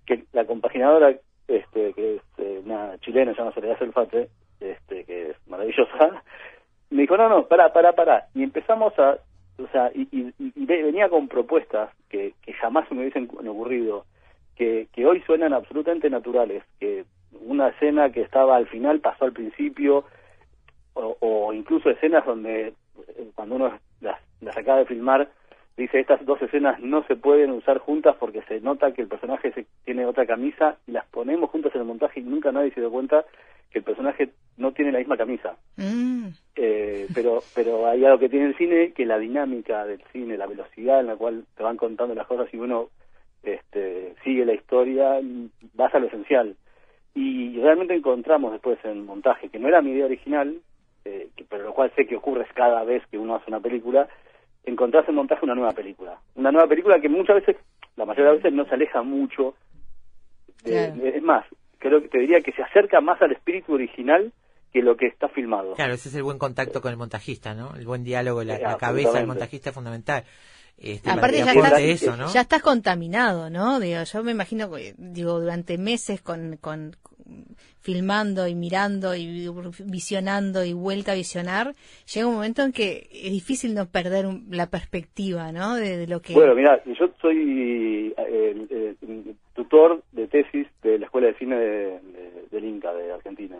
que la compaginadora, este, que es eh, una chilena, se llama Soledad Selfate, este, que es maravillosa, me dijo, no, no, para, para, para, y empezamos a, o sea, y, y, y venía con propuestas que, que jamás me hubiesen ocurrido, que, que hoy suenan absolutamente naturales, que una escena que estaba al final pasó al principio, o, o incluso escenas donde eh, cuando uno las, las acaba de filmar, dice estas dos escenas no se pueden usar juntas porque se nota que el personaje se, tiene otra camisa y las ponemos juntas en el montaje y nunca nadie se dio cuenta que el personaje no tiene la misma camisa. Mm. Eh, pero pero hay algo que tiene el cine, que la dinámica del cine, la velocidad en la cual te van contando las cosas y uno este, sigue la historia, vas a lo esencial. Y realmente encontramos después en montaje, que no era mi idea original, eh, pero lo cual sé que ocurre cada vez que uno hace una película, encontrás en montaje una nueva película. Una nueva película que muchas veces, la mayoría de las veces, no se aleja mucho. es más, creo que te diría que se acerca más al espíritu original que lo que está filmado. Claro, ese es el buen contacto con el montajista, ¿no? El buen diálogo, la, la cabeza del montajista es fundamental. Este, Aparte ya estás, eso, ¿no? ya estás contaminado, ¿no? Digo, yo me imagino, digo, durante meses con, con, filmando y mirando y visionando y vuelta a visionar, llega un momento en que es difícil no perder la perspectiva, ¿no? De, lo que... Bueno, mira, yo soy eh, tutor de tesis de la Escuela de Cine de, del Inca de Argentina.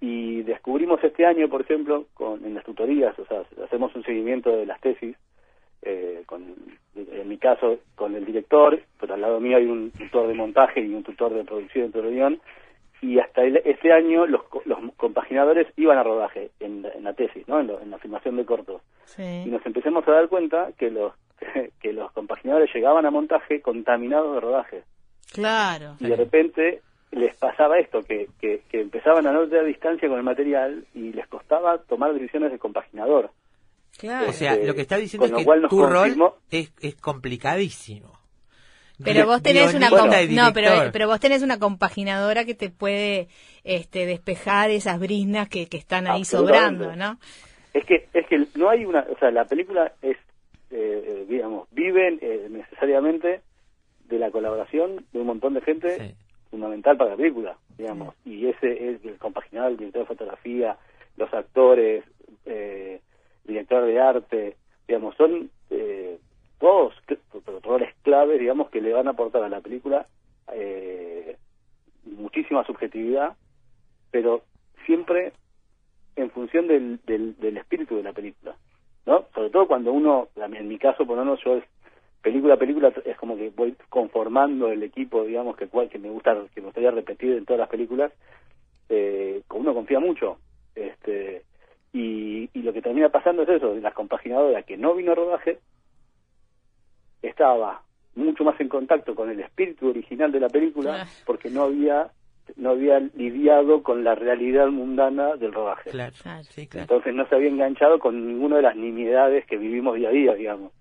Y descubrimos este año, por ejemplo, con, en las tutorías, o sea, hacemos un seguimiento de las tesis, eh, con, en mi caso con el director, pero al lado mío hay un tutor de montaje y un tutor de producción de guion, y hasta este año los, los compaginadores iban a rodaje en, la tesis, ¿no? En, la filmación de cortos. Y nos empezamos a dar cuenta que los que los compaginadores llegaban a montaje contaminados de rodaje. Claro. Y de repente les pasaba esto, que, que, empezaban a no tener distancia con el material y les costaba tomar decisiones de compaginador. Claro. O sea, lo que está diciendo es que tu rol es, es complicadísimo. Pero vos tenés una no, pero, pero vos tenés una compaginadora que te puede este, despejar esas brisnas que, que están ahí sobrando, ¿no? Es que es que no hay una, o sea, la película es eh, digamos, vive eh, necesariamente de la colaboración de un montón de gente fundamental para la película, digamos, y ese es el compaginador, el director de fotografía, los actores, eh, director de arte, digamos, son eh, todos roles claves, digamos, que le van a aportar a la película eh, muchísima subjetividad, pero siempre en función del, del, espíritu de la película, ¿no? Sobre todo cuando uno, en mi caso, por lo menos yo película a película es como que voy conformando el equipo, digamos, que cual que me gusta, que me gustaría repetir en todas las películas, eh, uno confía mucho, este, y, y lo que termina pasando es eso, las compaginadoras que no vino a rodaje, estaba mucho más en contacto con el espíritu original de la película porque no había no había lidiado con la realidad mundana del rodaje. Entonces no se había enganchado con ninguna de las nimiedades que vivimos día a día, digamos.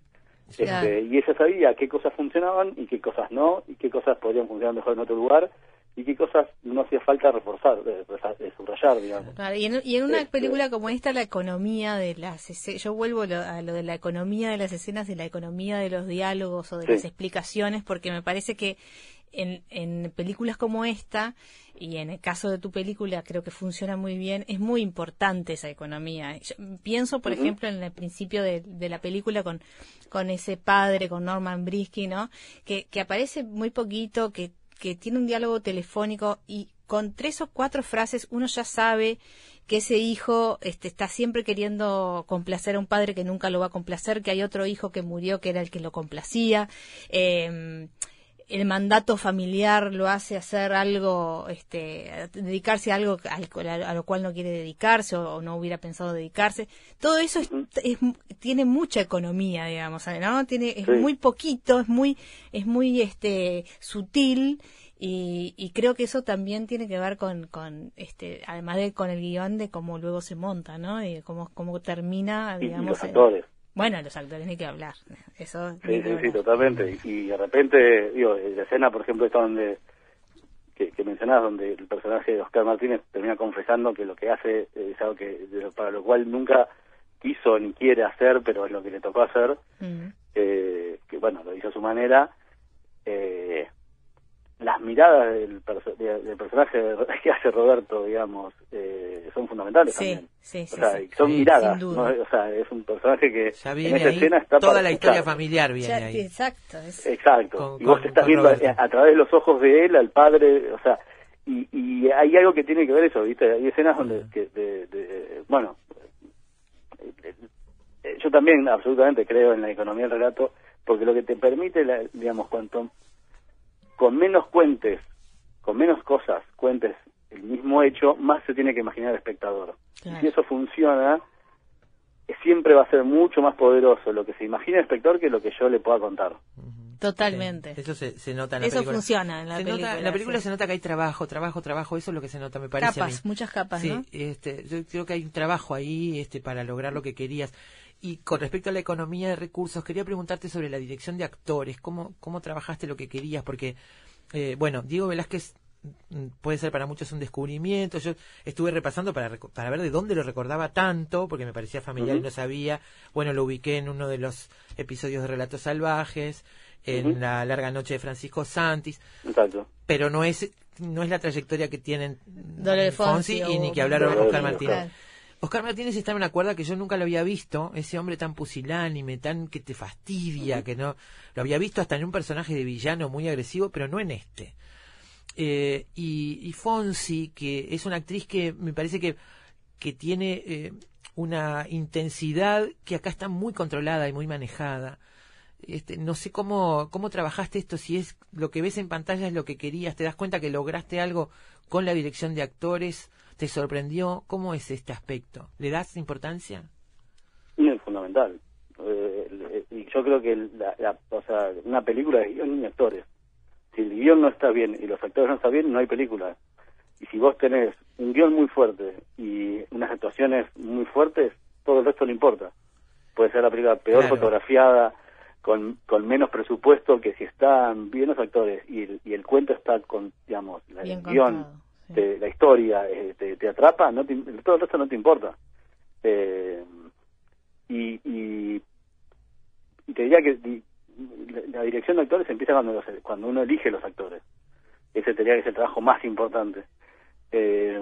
Este, y ella sabía qué cosas funcionaban y qué cosas no, y qué cosas podrían funcionar mejor en otro lugar, y qué cosas no hacía falta reforzar, de, subrayar, digamos. y, en, una este, película como esta, la economía de las yo vuelvo a lo de la economía de las escenas y la economía de los diálogos o de las explicaciones, porque me parece que en, en películas como esta, y en el caso de tu película creo que funciona muy bien, es muy importante esa economía. pienso, por ejemplo, en el principio de, de, la película con, con ese padre, con Norman Brisky, ¿no? Que, que aparece muy poquito, que que tiene un diálogo telefónico y con tres o cuatro frases uno ya sabe que ese hijo este, está siempre queriendo complacer a un padre que nunca lo va a complacer, que hay otro hijo que murió que era el que lo complacía. Eh, el mandato familiar lo hace hacer algo, este, dedicarse a algo a lo cual no quiere dedicarse o, no hubiera pensado dedicarse. Todo eso es, tiene mucha economía, digamos, ¿no? Tiene, es muy poquito, es muy, es muy, este, sutil y, y, creo que eso también tiene que ver con, con este, además de con el guion de cómo luego se monta, ¿no? Y cómo, cómo termina, digamos. Bueno, los actores ni que hablar. Eso sí, sí, sí, totalmente. Y, de repente, digo, la escena, por ejemplo, está donde que, que mencionabas, donde el personaje de Oscar Martínez termina confesando que lo que hace es algo que para lo cual nunca quiso ni quiere hacer, pero es lo que le tocó hacer, mm. eh, que bueno, lo hizo a su manera. Eh, las miradas del, del, personaje que hace Roberto, digamos, eh, son fundamentales también. Sí, o sea, son miradas, o sea, es un personaje que en esa escena está toda la historia familiar viene ahí. Exacto. Exacto. y vos estás viendo a, través de los ojos de él al padre, o sea, y, y hay algo que tiene que ver eso, ¿viste? Hay escenas donde, que, de, de, bueno, eh, yo también absolutamente creo en la economía del relato, porque lo que te permite, la, digamos, cuanto con menos cuentes, con menos cosas, cuentes el mismo hecho, más se tiene que imaginar el espectador. Y si eso funciona, siempre va a ser mucho más poderoso lo que se imagina el espectador que lo que yo le pueda contar. Totalmente. Eso se, nota en la eso película. funciona en la película. en la película se nota que hay trabajo, trabajo, trabajo. Eso es lo que se nota, me parece. Capas, muchas capas, sí, Este, yo creo que hay un trabajo ahí este, para lograr lo que querías. Y con respecto a la economía de recursos, quería preguntarte sobre la dirección de actores. ¿Cómo, cómo trabajaste lo que querías? Porque, eh, bueno, Diego Velázquez mm, puede ser para muchos un descubrimiento. Yo estuve repasando para, para ver de dónde lo recordaba tanto, porque me parecía familiar y no sabía. Bueno, lo ubiqué en uno de los episodios de Relatos Salvajes, en La Larga Noche de Francisco Santis. Exacto. Pero no es, no es la trayectoria que tienen Fonsi, y ni que hablaron Oscar Martínez. Oscar Martínez está en una cuerda que yo nunca lo había visto, ese hombre tan pusilánime, tan que te fastidia, que no lo había visto hasta en un personaje de villano muy agresivo, pero no en este. Eh, y, Fonsi, que es una actriz que me parece que, que tiene eh, una intensidad que acá está muy controlada y muy manejada. Este, no sé cómo, cómo trabajaste esto, si es lo que ves en pantalla es lo que querías, te das cuenta que lograste algo con la dirección de actores, ¿Te sorprendió? ¿Cómo es este aspecto? ¿Le das importancia? Sí, es fundamental. Eh, y yo creo que la, o sea, una película de guion y actores. Si el guion no está bien y los actores no están bien, no hay película. Y si vos tenés un guion muy fuerte y unas actuaciones muy fuertes, todo el resto no importa. Puede ser la película peor fotografiada, con, con menos presupuesto, que si están bien los actores y el, y el cuento está con, digamos, el guion la historia eh, te, atrapa, no todo el resto no te importa. Eh, y, y, te diría que la dirección de actores empieza cuando, cuando uno elige los actores. Ese tendría que ser el trabajo más importante. Eh,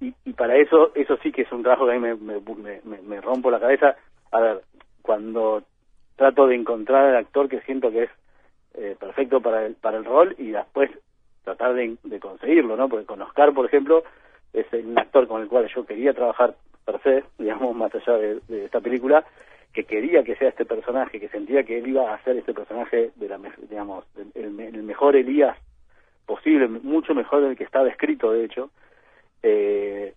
y, y, para eso, eso sí que es un trabajo que a mí me, me, me, rompo la cabeza. A ver, cuando trato de encontrar el actor que siento que es perfecto para el, para el rol y después tratar de, conseguirlo, ¿no? Porque con Oscar, por ejemplo, es un actor con el cual yo quería trabajar per se, digamos, más allá de, esta película, que quería que sea este personaje, que sentía que él iba a ser este personaje de la, digamos, el, mejor Elías posible, mucho mejor del que estaba escrito, de hecho. Eh,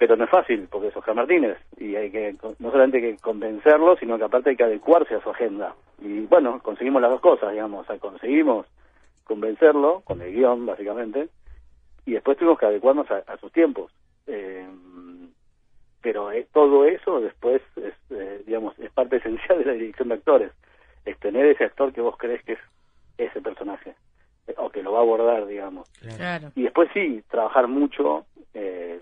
pero no es fácil, porque es Oscar Martínez, y hay que no solamente hay que convencerlo, sino que aparte hay que adecuarse a su agenda. Y bueno, conseguimos las dos cosas, digamos, o sea, conseguimos convencerlo con el guion, básicamente, y después tuvimos que adecuarnos a, sus tiempos. Eh, pero eh, todo eso después es, eh, digamos, es parte esencial de la dirección de actores. Es tener ese actor que vos crees que es ese personaje, o que lo va a abordar, digamos. Y después sí, trabajar mucho en,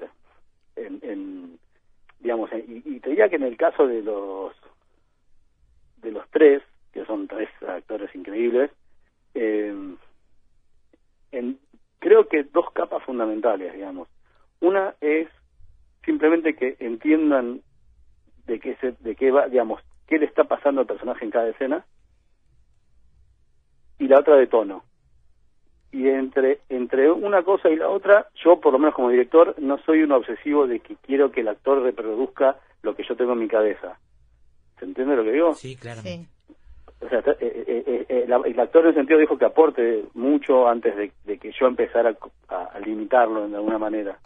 digamos, y, y, te diría que en el caso de los de los tres, que son tres actores increíbles, eh, en, creo que dos capas fundamentales, digamos. Una es simplemente que entiendan de qué se, de qué va, digamos, qué le está pasando al personaje en cada escena. Y la otra de tono. y entre entre una cosa y la otra, yo por lo menos como director no soy un obsesivo de que quiero que el actor reproduzca lo que yo tengo en mi cabeza. ¿Se entiende lo que digo? Sí, claro. O sea, eh, eh, eh, el, actor en ese sentido dijo que aporte mucho antes de, que yo empezara a, limitarlo de alguna manera.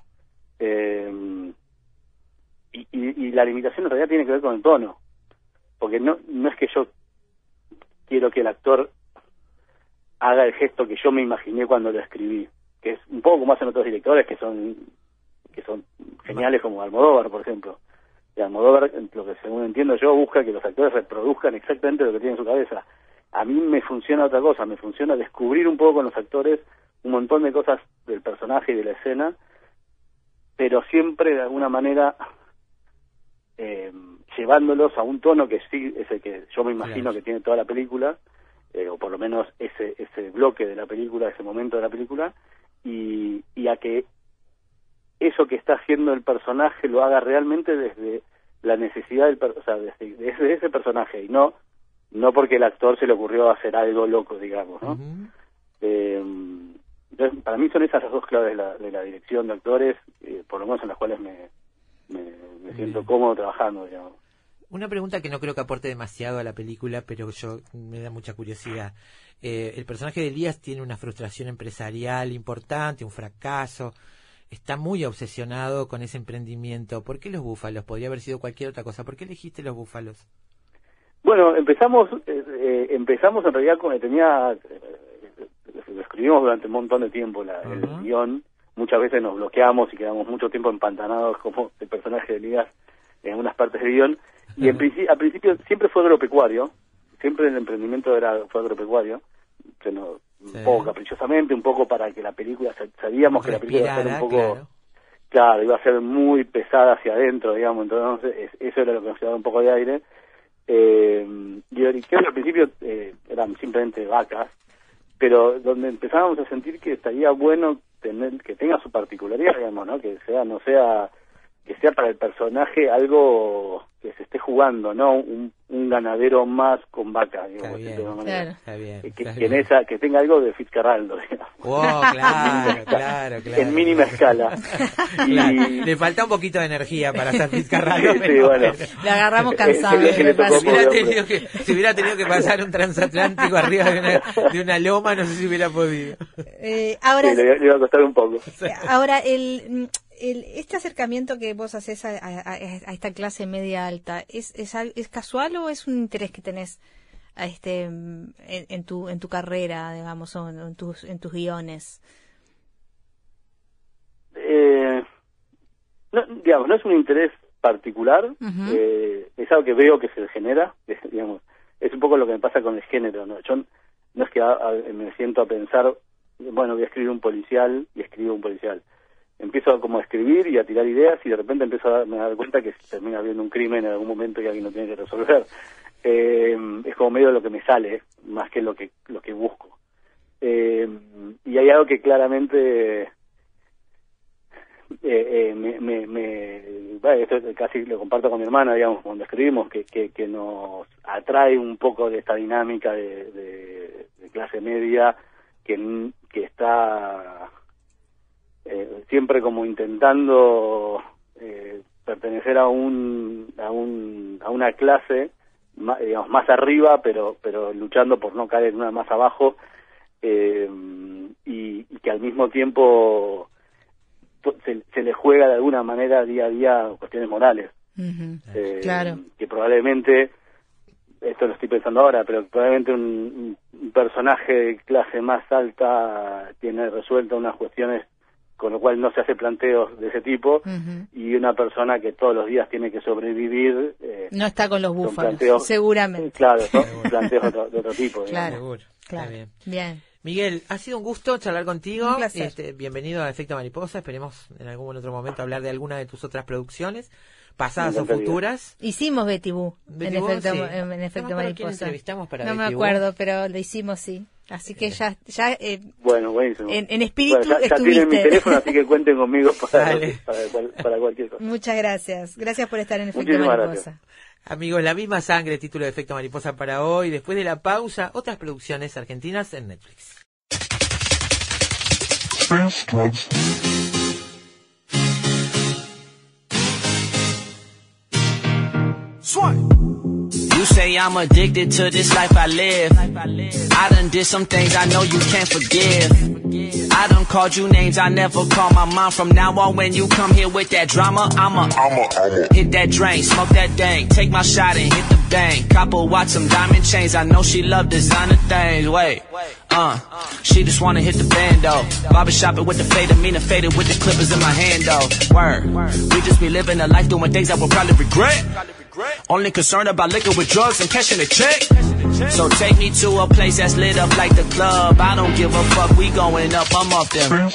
y, y, la limitación en realidad tiene que ver con el tono. Porque no, no es que yo quiero que el actor haga el gesto que yo me imaginé cuando lo escribí, que es un poco como hacen otros directores que son que son geniales como Almodóvar, por ejemplo. Y Almodóvar, lo que según entiendo yo, busca que los actores reproduzcan exactamente lo que tiene en su cabeza. A mí me funciona otra cosa, me funciona descubrir un poco con los actores un montón de cosas del personaje y de la escena, pero siempre de alguna manera eh, llevándolos a un tono que sí es el que yo me imagino que tiene toda la película, eh, o por lo menos ese, ese bloque de la película, ese momento de la película, y, y a que eso que está haciendo el personaje lo haga realmente desde la necesidad del o sea, desde, ese personaje y no no porque el actor se le ocurrió hacer algo loco digamos no eh, entonces para mí son esas las dos claves de la, de la dirección de actores eh, por lo menos en las cuales me, me siento cómodo trabajando digamos una pregunta que no creo que aporte demasiado a la película, pero yo me da mucha curiosidad. Eh, el personaje de Elías tiene una frustración empresarial importante, un fracaso. Está muy obsesionado con ese emprendimiento. ¿Por qué los búfalos? Podría haber sido cualquier otra cosa. ¿Por qué elegiste los búfalos? Bueno, empezamos, eh, eh, empezamos en realidad con tenía, lo escribimos durante un montón de tiempo la, el guion. Muchas veces nos bloqueamos y quedamos mucho tiempo empantanados como el personaje de Elías en unas partes del guion y en al principio siempre fue agropecuario, siempre el emprendimiento era fue agropecuario, un poco caprichosamente, un poco para que la película, sabíamos que la película iba a ser un poco, claro. iba a ser muy pesada hacia adentro, digamos, entonces eso era lo que nos daba un poco de aire. Eh, y creo que al principio eh, eran simplemente vacas, pero donde empezábamos a sentir que estaría bueno tener que tenga su particularidad, digamos, ¿no? Que sea, no sea que sea para el personaje algo que se esté jugando, ¿no? Un, ganadero más con vaca, digamos, que, en esa, que tenga algo de Fitzcarraldo, digamos. claro, claro, claro. En mínima escala. y... Le falta un poquito de energía para hacer Fitzcarraldo. sí, bueno. Le agarramos cansado. si, hubiera tenido que, si hubiera tenido que pasar un transatlántico arriba de una, de una loma, no sé si hubiera podido. Eh, ahora, le, le, iba a costar un poco. Ahora, el este acercamiento que vos haces a, esta clase media alta, ¿es, ¿es, casual o es un interés que tenés a este, en, tu, en tu carrera, digamos, o en, tus, en tus guiones? Eh, no, digamos, no es un interés particular, eh, es algo que veo que se genera, digamos, es un poco lo que me pasa con el género, ¿no? Yo no es que me siento a pensar, bueno, voy a escribir un policial y escribo un policial empiezo como a escribir y a tirar ideas y de repente empiezo a darme dar cuenta que termina habiendo un crimen en algún momento y alguien lo tiene que resolver. Eh, es como medio lo que me sale, más que lo que, lo que busco. Eh, y hay algo que claramente eh, me, me, me esto casi lo comparto con mi hermana, digamos, cuando escribimos, que, que, que nos atrae un poco de esta dinámica de, de, de clase media que, que está eh, siempre como intentando eh, pertenecer a un, a un a una clase más, digamos más arriba pero pero luchando por no caer en una más abajo eh, y, que al mismo tiempo se, se, le juega de alguna manera día a día cuestiones morales. Claro. que probablemente esto lo estoy pensando ahora, pero probablemente un, un, personaje de clase más alta tiene resuelto unas cuestiones con lo cual no se hace planteos de ese tipo y una persona que todos los días tiene que sobrevivir eh, no está con los búfalos seguramente claro son planteos de otro, tipo claro, claro. Bien. Miguel, ha sido un gusto charlar contigo. Este, bienvenido a Efecto Mariposa. Esperemos en algún otro momento hablar de alguna de tus otras producciones, pasadas o futuras. Hicimos Betty Boo, en Efecto, en, efecto Mariposa. no me acuerdo, pero lo hicimos, sí. Así que ya, ya eh, bueno, buenísimo. En, espíritu ya, ya tienen mi teléfono, así que cuenten conmigo para, para, cualquier cosa. Muchas gracias. Gracias por estar en Efecto Mariposa. Amigos, la misma sangre, título de Efecto Mariposa para hoy. Después de la pausa, otras producciones argentinas en Netflix. You say I'm addicted to this life I live. I done did some things I know you can't forgive. I done called you names I never call my mom. From now on, when you come here with that drama, I'ma, I'ma, hit that drain, smoke that dang, take my shot and hit the bang. Copper watch some diamond chains. I know she love designer things. Wait, uh, she just wanna hit the band though. Barber shopping with the fader, mean faded with the clippers in my hand though. Word, we just be living a life doing things I will probably regret. Only concerned about liquor with drugs and cashing a check. So take me to a place that's lit up like the club. I don't give a fuck, we going up, I'm off them.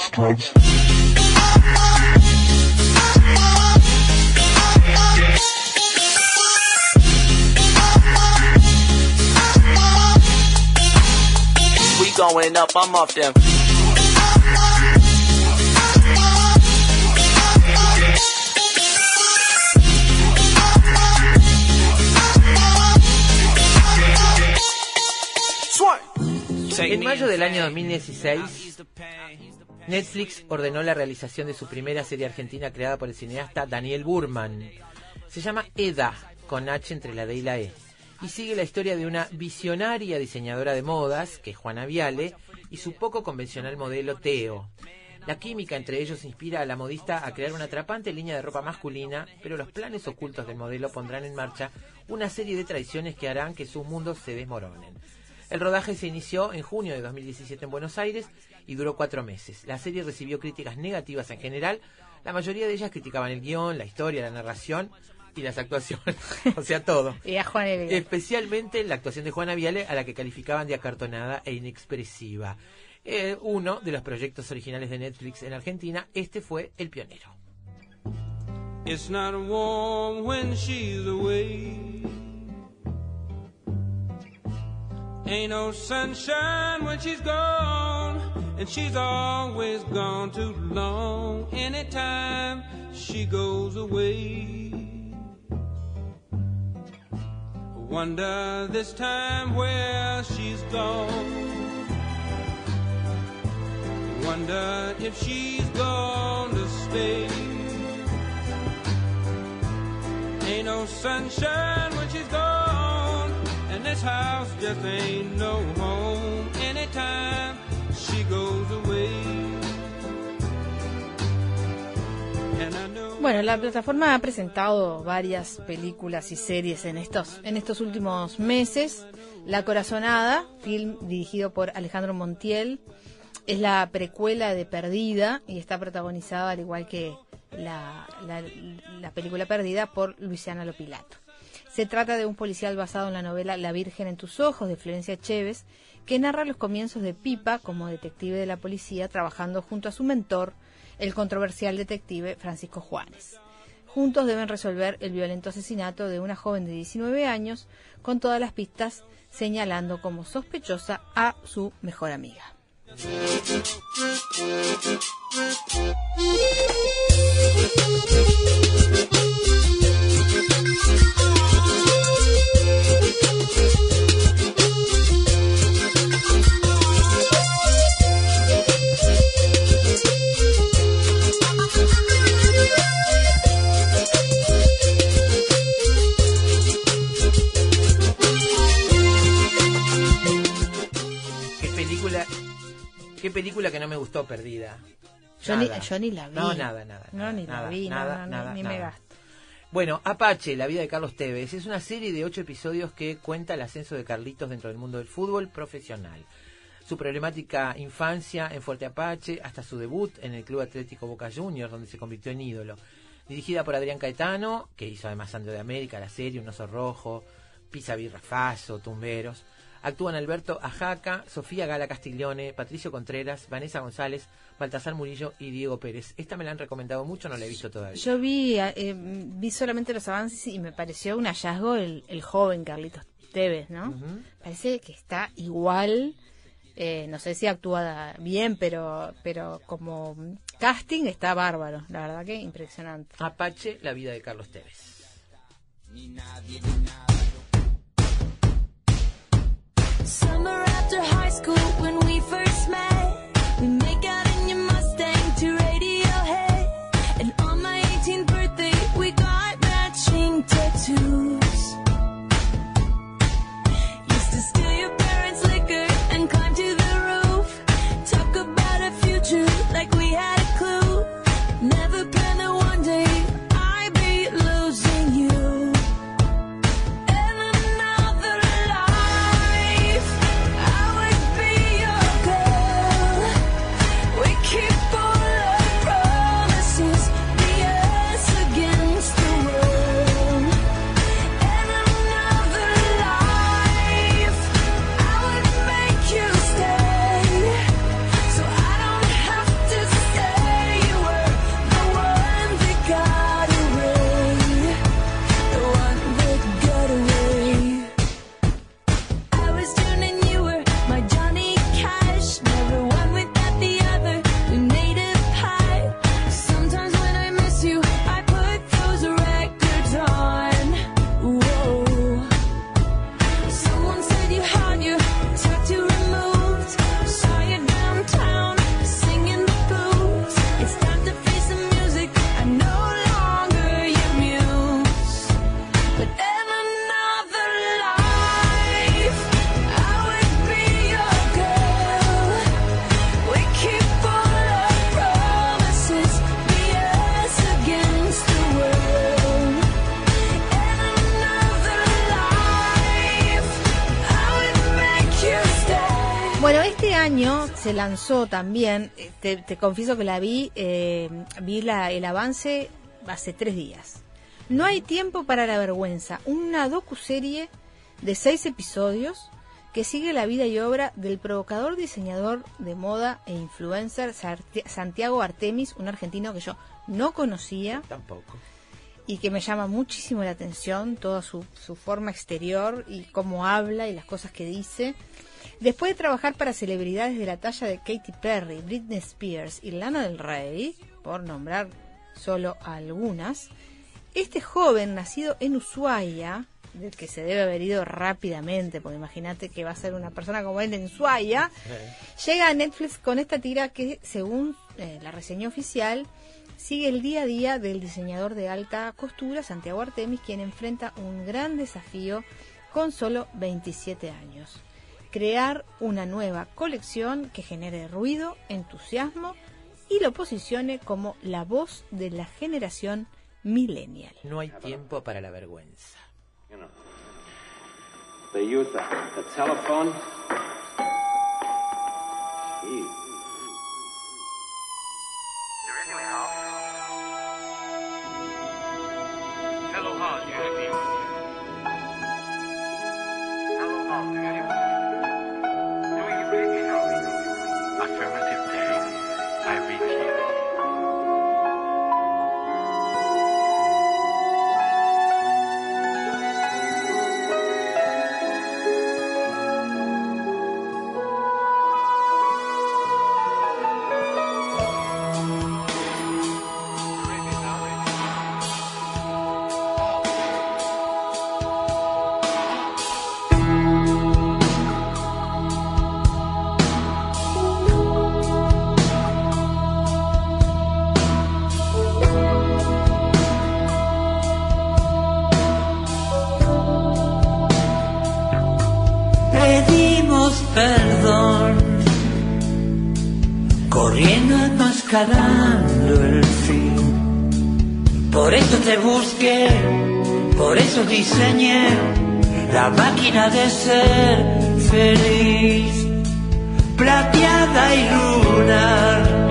We going up, I'm off them. En mayo del año 2016, Netflix ordenó la realización de su primera serie argentina creada por el cineasta Daniel Burman. Se llama EDA, con H entre la D y la E, y sigue la historia de una visionaria diseñadora de modas, que es Juana Viale, y su poco convencional modelo Teo. La química entre ellos inspira a la modista a crear una atrapante línea de ropa masculina, pero los planes ocultos del modelo pondrán en marcha una serie de traiciones que harán que sus mundos se desmoronen. El rodaje se inició en junio de 2017 en Buenos Aires y duró cuatro meses. La serie recibió críticas negativas en general. La mayoría de ellas criticaban el guion, la historia, la narración y las actuaciones. o sea, todo. Y a Juana Viale. Especialmente la actuación de Juana Viale, a la que calificaban de acartonada e inexpresiva. Eh, uno de los proyectos originales de Netflix en Argentina, este fue el pionero. It's not warm when she's away. Ain't no sunshine when she's gone, and she's always gone too long. Anytime she goes away, wonder this time where she's gone. Wonder if she's gonna stay. Ain't no sunshine when she's gone, and this house just ain't no home anytime she goes away. Bueno, la plataforma ha presentado varias películas y series en estos, en estos últimos meses. La Corazonada, film dirigido por Alejandro Montiel, es la precuela de Perdida y está protagonizada, al igual que la, la- la película Perdida, por Luisiana Lopilato. Se trata de un policial basado en la novela La Virgen en tus ojos de Florencia Chévez, que narra los comienzos de Pipa como detective de la policía trabajando junto a su mentor, el controversial detective Francisco Juárez. Juntos deben resolver el violento asesinato de una joven de 19 años, con todas las pistas señalando como sospechosa a su mejor amiga. Nada. yo ni la vi. No, nada, nada. No, ni nada, la vi, nada, nada, ni me gasto. Bueno, Apache, la vida de Carlos Tevez, es una serie de ocho episodios que cuenta el ascenso de Carlitos dentro del mundo del fútbol profesional. Su problemática infancia en Fuerte Apache hasta su debut en el Club Atlético Boca Juniors, donde se convirtió en ídolo. Dirigida por Adrián Caetano, que hizo además Sandro de América, la serie Un Oso Rojo, Pisa Birrafazo, Tumberos. Actúan Alberto Ajaca, Sofía Gala Castiglione, Patricio Contreras, Vanessa González, Baltasar Murillo y Diego Pérez. Esta me la han recomendado mucho, no la he visto todavía. Yo vi, eh, vi solamente los avances y me pareció un hallazgo el, el joven Carlitos Tevez, ¿no? Parece que está igual, eh, no sé si actúa bien, pero, pero como casting está bárbaro, la verdad que impresionante. Apache, la vida de Carlos Tevez. Summer after high school when we first met. We make out este año se lanzó también, eh, te, te confieso que la vi, eh, vi la, el avance hace tres días. No hay tiempo para la vergüenza, una docuserie de seis episodios que sigue la vida y obra del provocador diseñador de moda e influencer Santiago Artemis, un argentino que yo no conocía Tampoco. y que me llama muchísimo la atención, toda su, su forma exterior y cómo habla y las cosas que dice. Después de trabajar para celebridades de la talla de Katy Perry, Britney Spears y Lana del Rey, por nombrar solo algunas, este joven nacido en Ushuaia, del que se debe haber ido rápidamente, porque imagínate que va a ser una persona como él en Ushuaia, llega a Netflix con esta tira que, según eh, la reseña oficial, sigue el día a día del diseñador de alta costura, Santiago Artemis, quien enfrenta un gran desafío con solo 27 años. Crear una nueva colección que genere ruido, entusiasmo y lo posicione como la voz de la generación millennial. No hay tiempo para la vergüenza. You know, they use the, the telephone. Jeez. La máquina de ser feliz, plateada y lunar,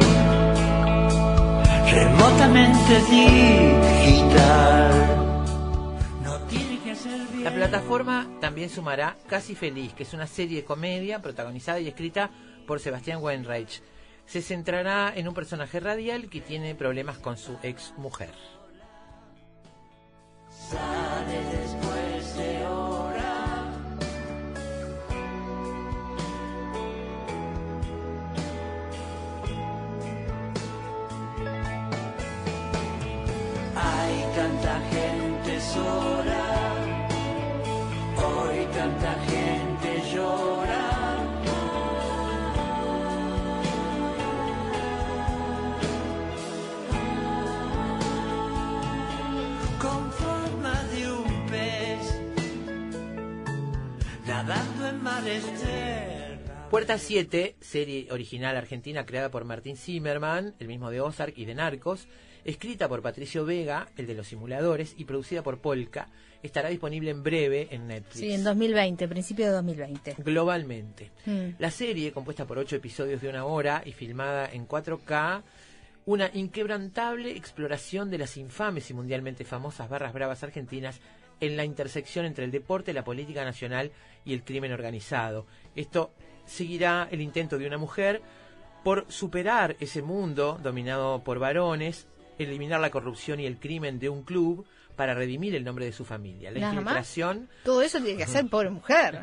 remotamente digital. La plataforma también sumará Casi Feliz, que es una serie de comedia protagonizada y escrita por Sebastián Weinreich. Se centrará en un personaje radial que tiene problemas con su ex mujer. Hay tanta gente sola, hoy tanta gente llora. Con forma de un pez, nadando en mares. Puerta 7, serie original argentina creada por Martín Zimmerman, el mismo de Ozark y de Narcos, escrita por Patricio Vega, el de los simuladores, y producida por Polka, estará disponible en breve en Netflix. Sí, en 2020, principio de 2020. Globalmente. Mm. La serie, compuesta por ocho episodios de una hora y filmada en 4K, una inquebrantable exploración de las infames y mundialmente famosas barras bravas argentinas en la intersección entre el deporte, la política nacional y el crimen organizado. Esto seguirá el intento de una mujer por superar ese mundo dominado por varones, eliminar la corrupción y el crimen de un club para redimir el nombre de su familia. La Nada más. infiltración Todo eso tiene que hacer pobre mujer.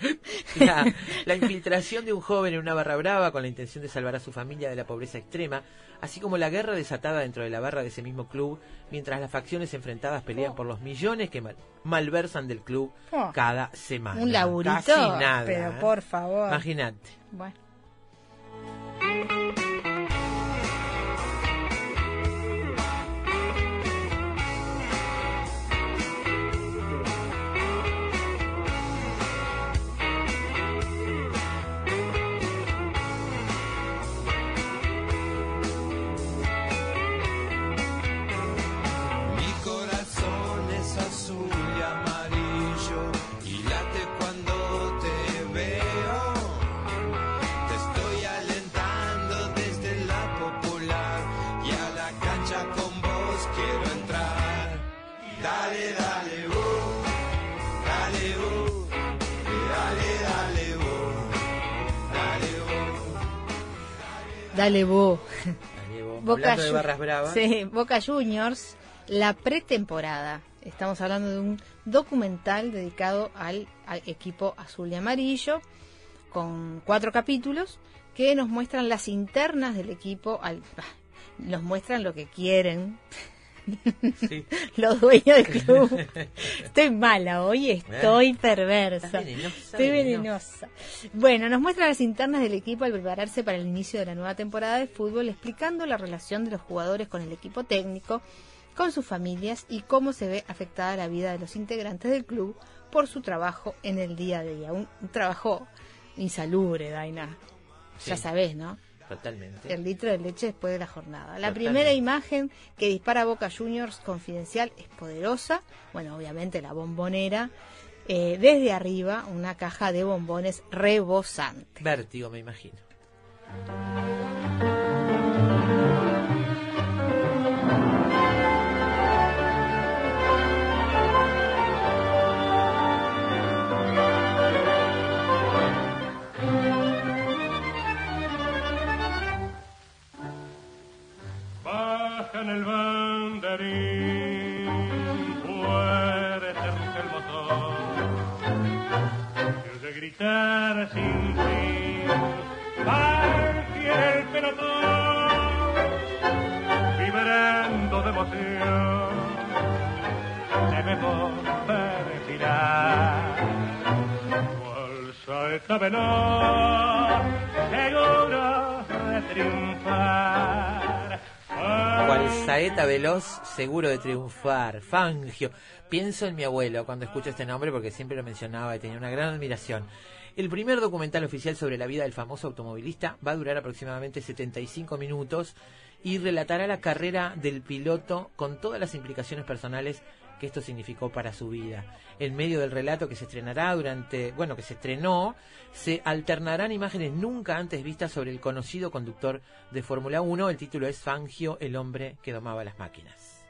la, la infiltración de un joven en una barra brava con la intención de salvar a su familia de la pobreza extrema, así como la guerra desatada dentro de la barra de ese mismo club, mientras las facciones enfrentadas pelean por los millones que mal- malversan del club Oh. cada semana. Un laburito, Casi nada. pero ¿eh? por favor. Imagínate. Bueno. Dale vos. Dale vos. Boca Hablando de Ju- barras bravas. Sí, Boca Juniors, la pretemporada. Estamos hablando de un documental dedicado al, al equipo azul y amarillo, con cuatro capítulos que nos muestran las internas del equipo, al, nos muestran lo que quieren. Los dueños del club. Estoy mala hoy, estoy perversa. Venenosa, Estoy venenosa. venenosa. Bueno, nos muestra las internas del equipo al prepararse para el inicio de la nueva temporada de fútbol, explicando la relación de los jugadores con el equipo técnico, con sus familias y cómo se ve afectada la vida de los integrantes del club por su trabajo en el día a día. Un, un trabajo insalubre, Daina. Ya Sí. sabés, ¿no? Totalmente. El litro de leche después de la jornada. La Totalmente. primera imagen que dispara Boca Juniors confidencial es poderosa. Bueno, obviamente la bombonera. Eh, desde arriba, una caja de bombones rebosante. Vértigo, me imagino. Veloz, seguro de triunfar. Fangio. Pienso en mi abuelo cuando escucho este nombre porque siempre lo mencionaba y tenía una gran admiración. El primer documental oficial sobre la vida del famoso automovilista va a durar aproximadamente 75 minutos y relatará la carrera del piloto con todas las implicaciones personales que esto significó para su vida. En medio del relato que se estrenará durante, bueno, que se estrenó, se alternarán imágenes nunca antes vistas sobre el conocido conductor de Fórmula 1. El título es Fangio, el hombre que domaba las máquinas.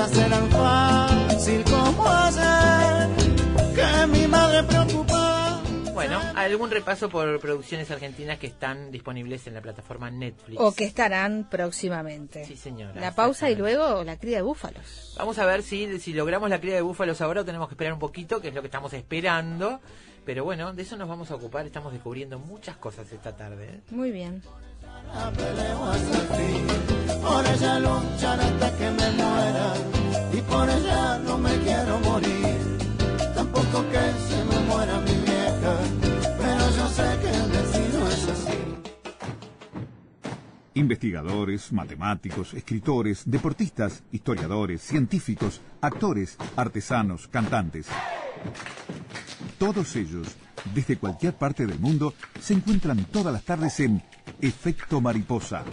Cosas eran fácil como ayer, que mi madre preocupaba. Bueno, algún repaso por producciones argentinas que están disponibles en la plataforma Netflix. O que estarán próximamente. Sí, señora. La pausa y luego la cría de búfalos. Vamos a ver si, si logramos la cría de búfalos ahora o tenemos que esperar un poquito, que es lo que estamos esperando. Pero bueno, de eso nos vamos a ocupar. Estamos descubriendo muchas cosas esta tarde. ¿eh? Muy bien. Investigadores, matemáticos, escritores, deportistas, historiadores, científicos, actores, artesanos, cantantes. Todos ellos, desde cualquier parte del mundo, se encuentran todas las tardes en Efecto Mariposa.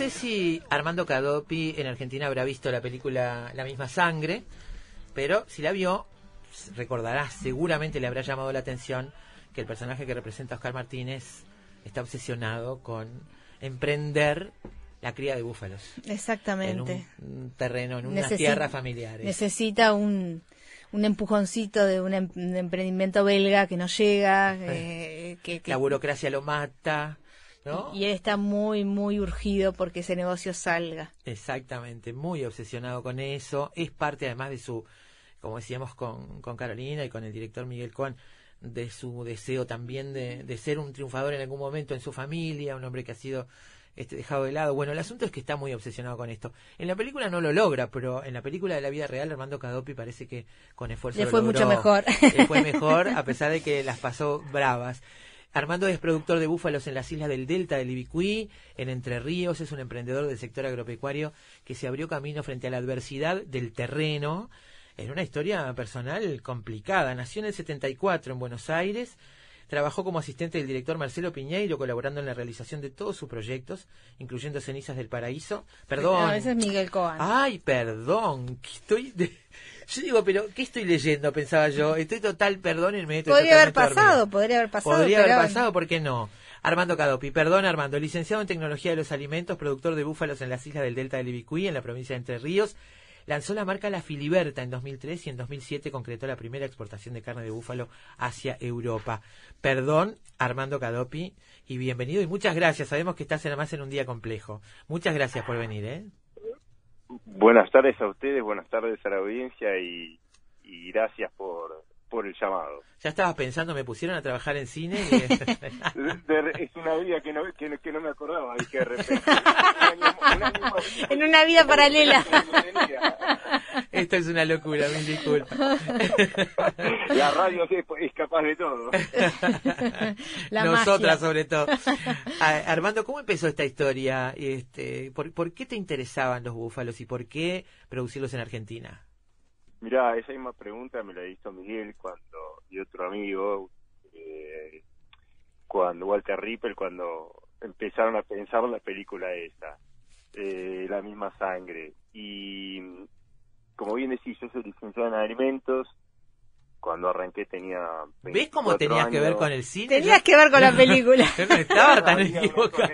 Sé si Armando Cadopi en Argentina habrá visto la película La misma sangre. Pero si la vio, recordará, seguramente le habrá llamado la atención que el personaje que representa a Oscar Martínez está obsesionado con emprender la cría de búfalos. Exactamente. En un terreno, en unas tierras familiares. Necesita un, un empujoncito de un, em- un emprendimiento belga que no llega, eh, que, que- La burocracia lo mata, ¿no? y él está muy, muy urgido porque ese negocio salga. Exactamente, muy obsesionado con eso. Es parte además de su, como decíamos con, con Carolina y con el director Miguel Cohen, de su deseo también de, de ser un triunfador en algún momento en su familia, un hombre que ha sido este, dejado de lado. Bueno, el asunto es que está muy obsesionado con esto. En la película no lo logra, pero en la película de la vida real Armando Cadopi parece que con esfuerzo Le lo fue logró. mucho mejor. Le fue mejor a pesar de que las pasó bravas. Armando es productor de búfalos en las islas del Delta del Ibicuí, en Entre Ríos, es un emprendedor del sector agropecuario que se abrió camino frente a la adversidad del terreno en una historia personal complicada. Nació en el 74 en Buenos Aires, trabajó como asistente del director Marcelo Piñeiro, colaborando en la realización de todos sus proyectos, incluyendo Cenizas del Paraíso. Perdón. No, ese es Miguel Cohen. Ay, perdón, estoy... de- Yo digo, pero ¿qué estoy leyendo? Pensaba yo. Estoy total, perdónenme. estoy podría haber pasado, dormido. podría haber pasado. Podría pero- haber pasado, ¿por qué no? Armando Cadopi, perdón Armando, licenciado en Tecnología de los Alimentos, productor de búfalos en las islas del Delta del Ibicuí, en la provincia de Entre Ríos, lanzó la marca La Filiberta en 2003 y en 2007 concretó la primera exportación de carne de búfalo hacia Europa. Perdón, Armando Cadopi, y bienvenido y muchas gracias. Sabemos que estás además en un día complejo. Muchas gracias por venir, ¿eh? Buenas tardes a ustedes, buenas tardes a la audiencia y, y gracias por, por el llamado. Ya estabas pensando, me pusieron a trabajar en cine. y- De- de- es una vida que no, que, no- que no me acordaba y que de repente... En una vida paralela. Esto es una locura, mil disculpas. La radio es, es capaz de todo. La Nosotras magia. sobre todo. Armando, ¿cómo empezó esta historia? Este, ¿por, por qué te interesaban los búfalos y por qué producirlos en Argentina? Mirá, esa misma pregunta me la hizo Miguel cuando y otro amigo, eh, cuando Walter Ripple, cuando empezaron a pensar la película esa, eh, La misma sangre. Y como bien decís, yo soy licenciado en alimentos. Cuando arranqué tenía. ¿Ves cómo 24 tenías que ver con el cine? Tenías que ver con la película. No estaba tan equivocado.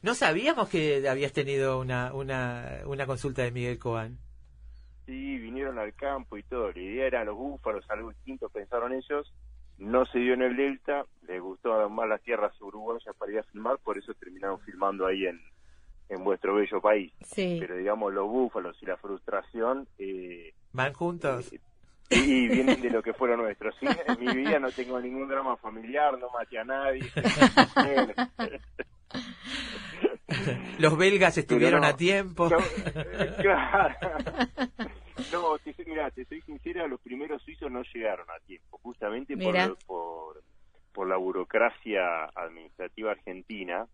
No sabíamos que habías tenido una, una, una consulta de Miguel Coan. Sí, vinieron al campo y todo. La idea era los búfalos, algo distinto, pensaron ellos. No se dio en el Delta, les gustó más las tierras uruguayas para ir a filmar, por eso terminaron filmando ahí en, en vuestro bello país. Sí. Pero digamos, los búfalos y la frustración, eh, ¿Van juntos? y vienen de lo que fueron nuestros. Sí, en mi vida no tengo ningún drama familiar, no maté a nadie. Los belgas estuvieron no, a tiempo. no, eh, claro. No, te, mira, te soy sincera, los primeros suizos no llegaron a tiempo, justamente por, por, por la burocracia administrativa argentina.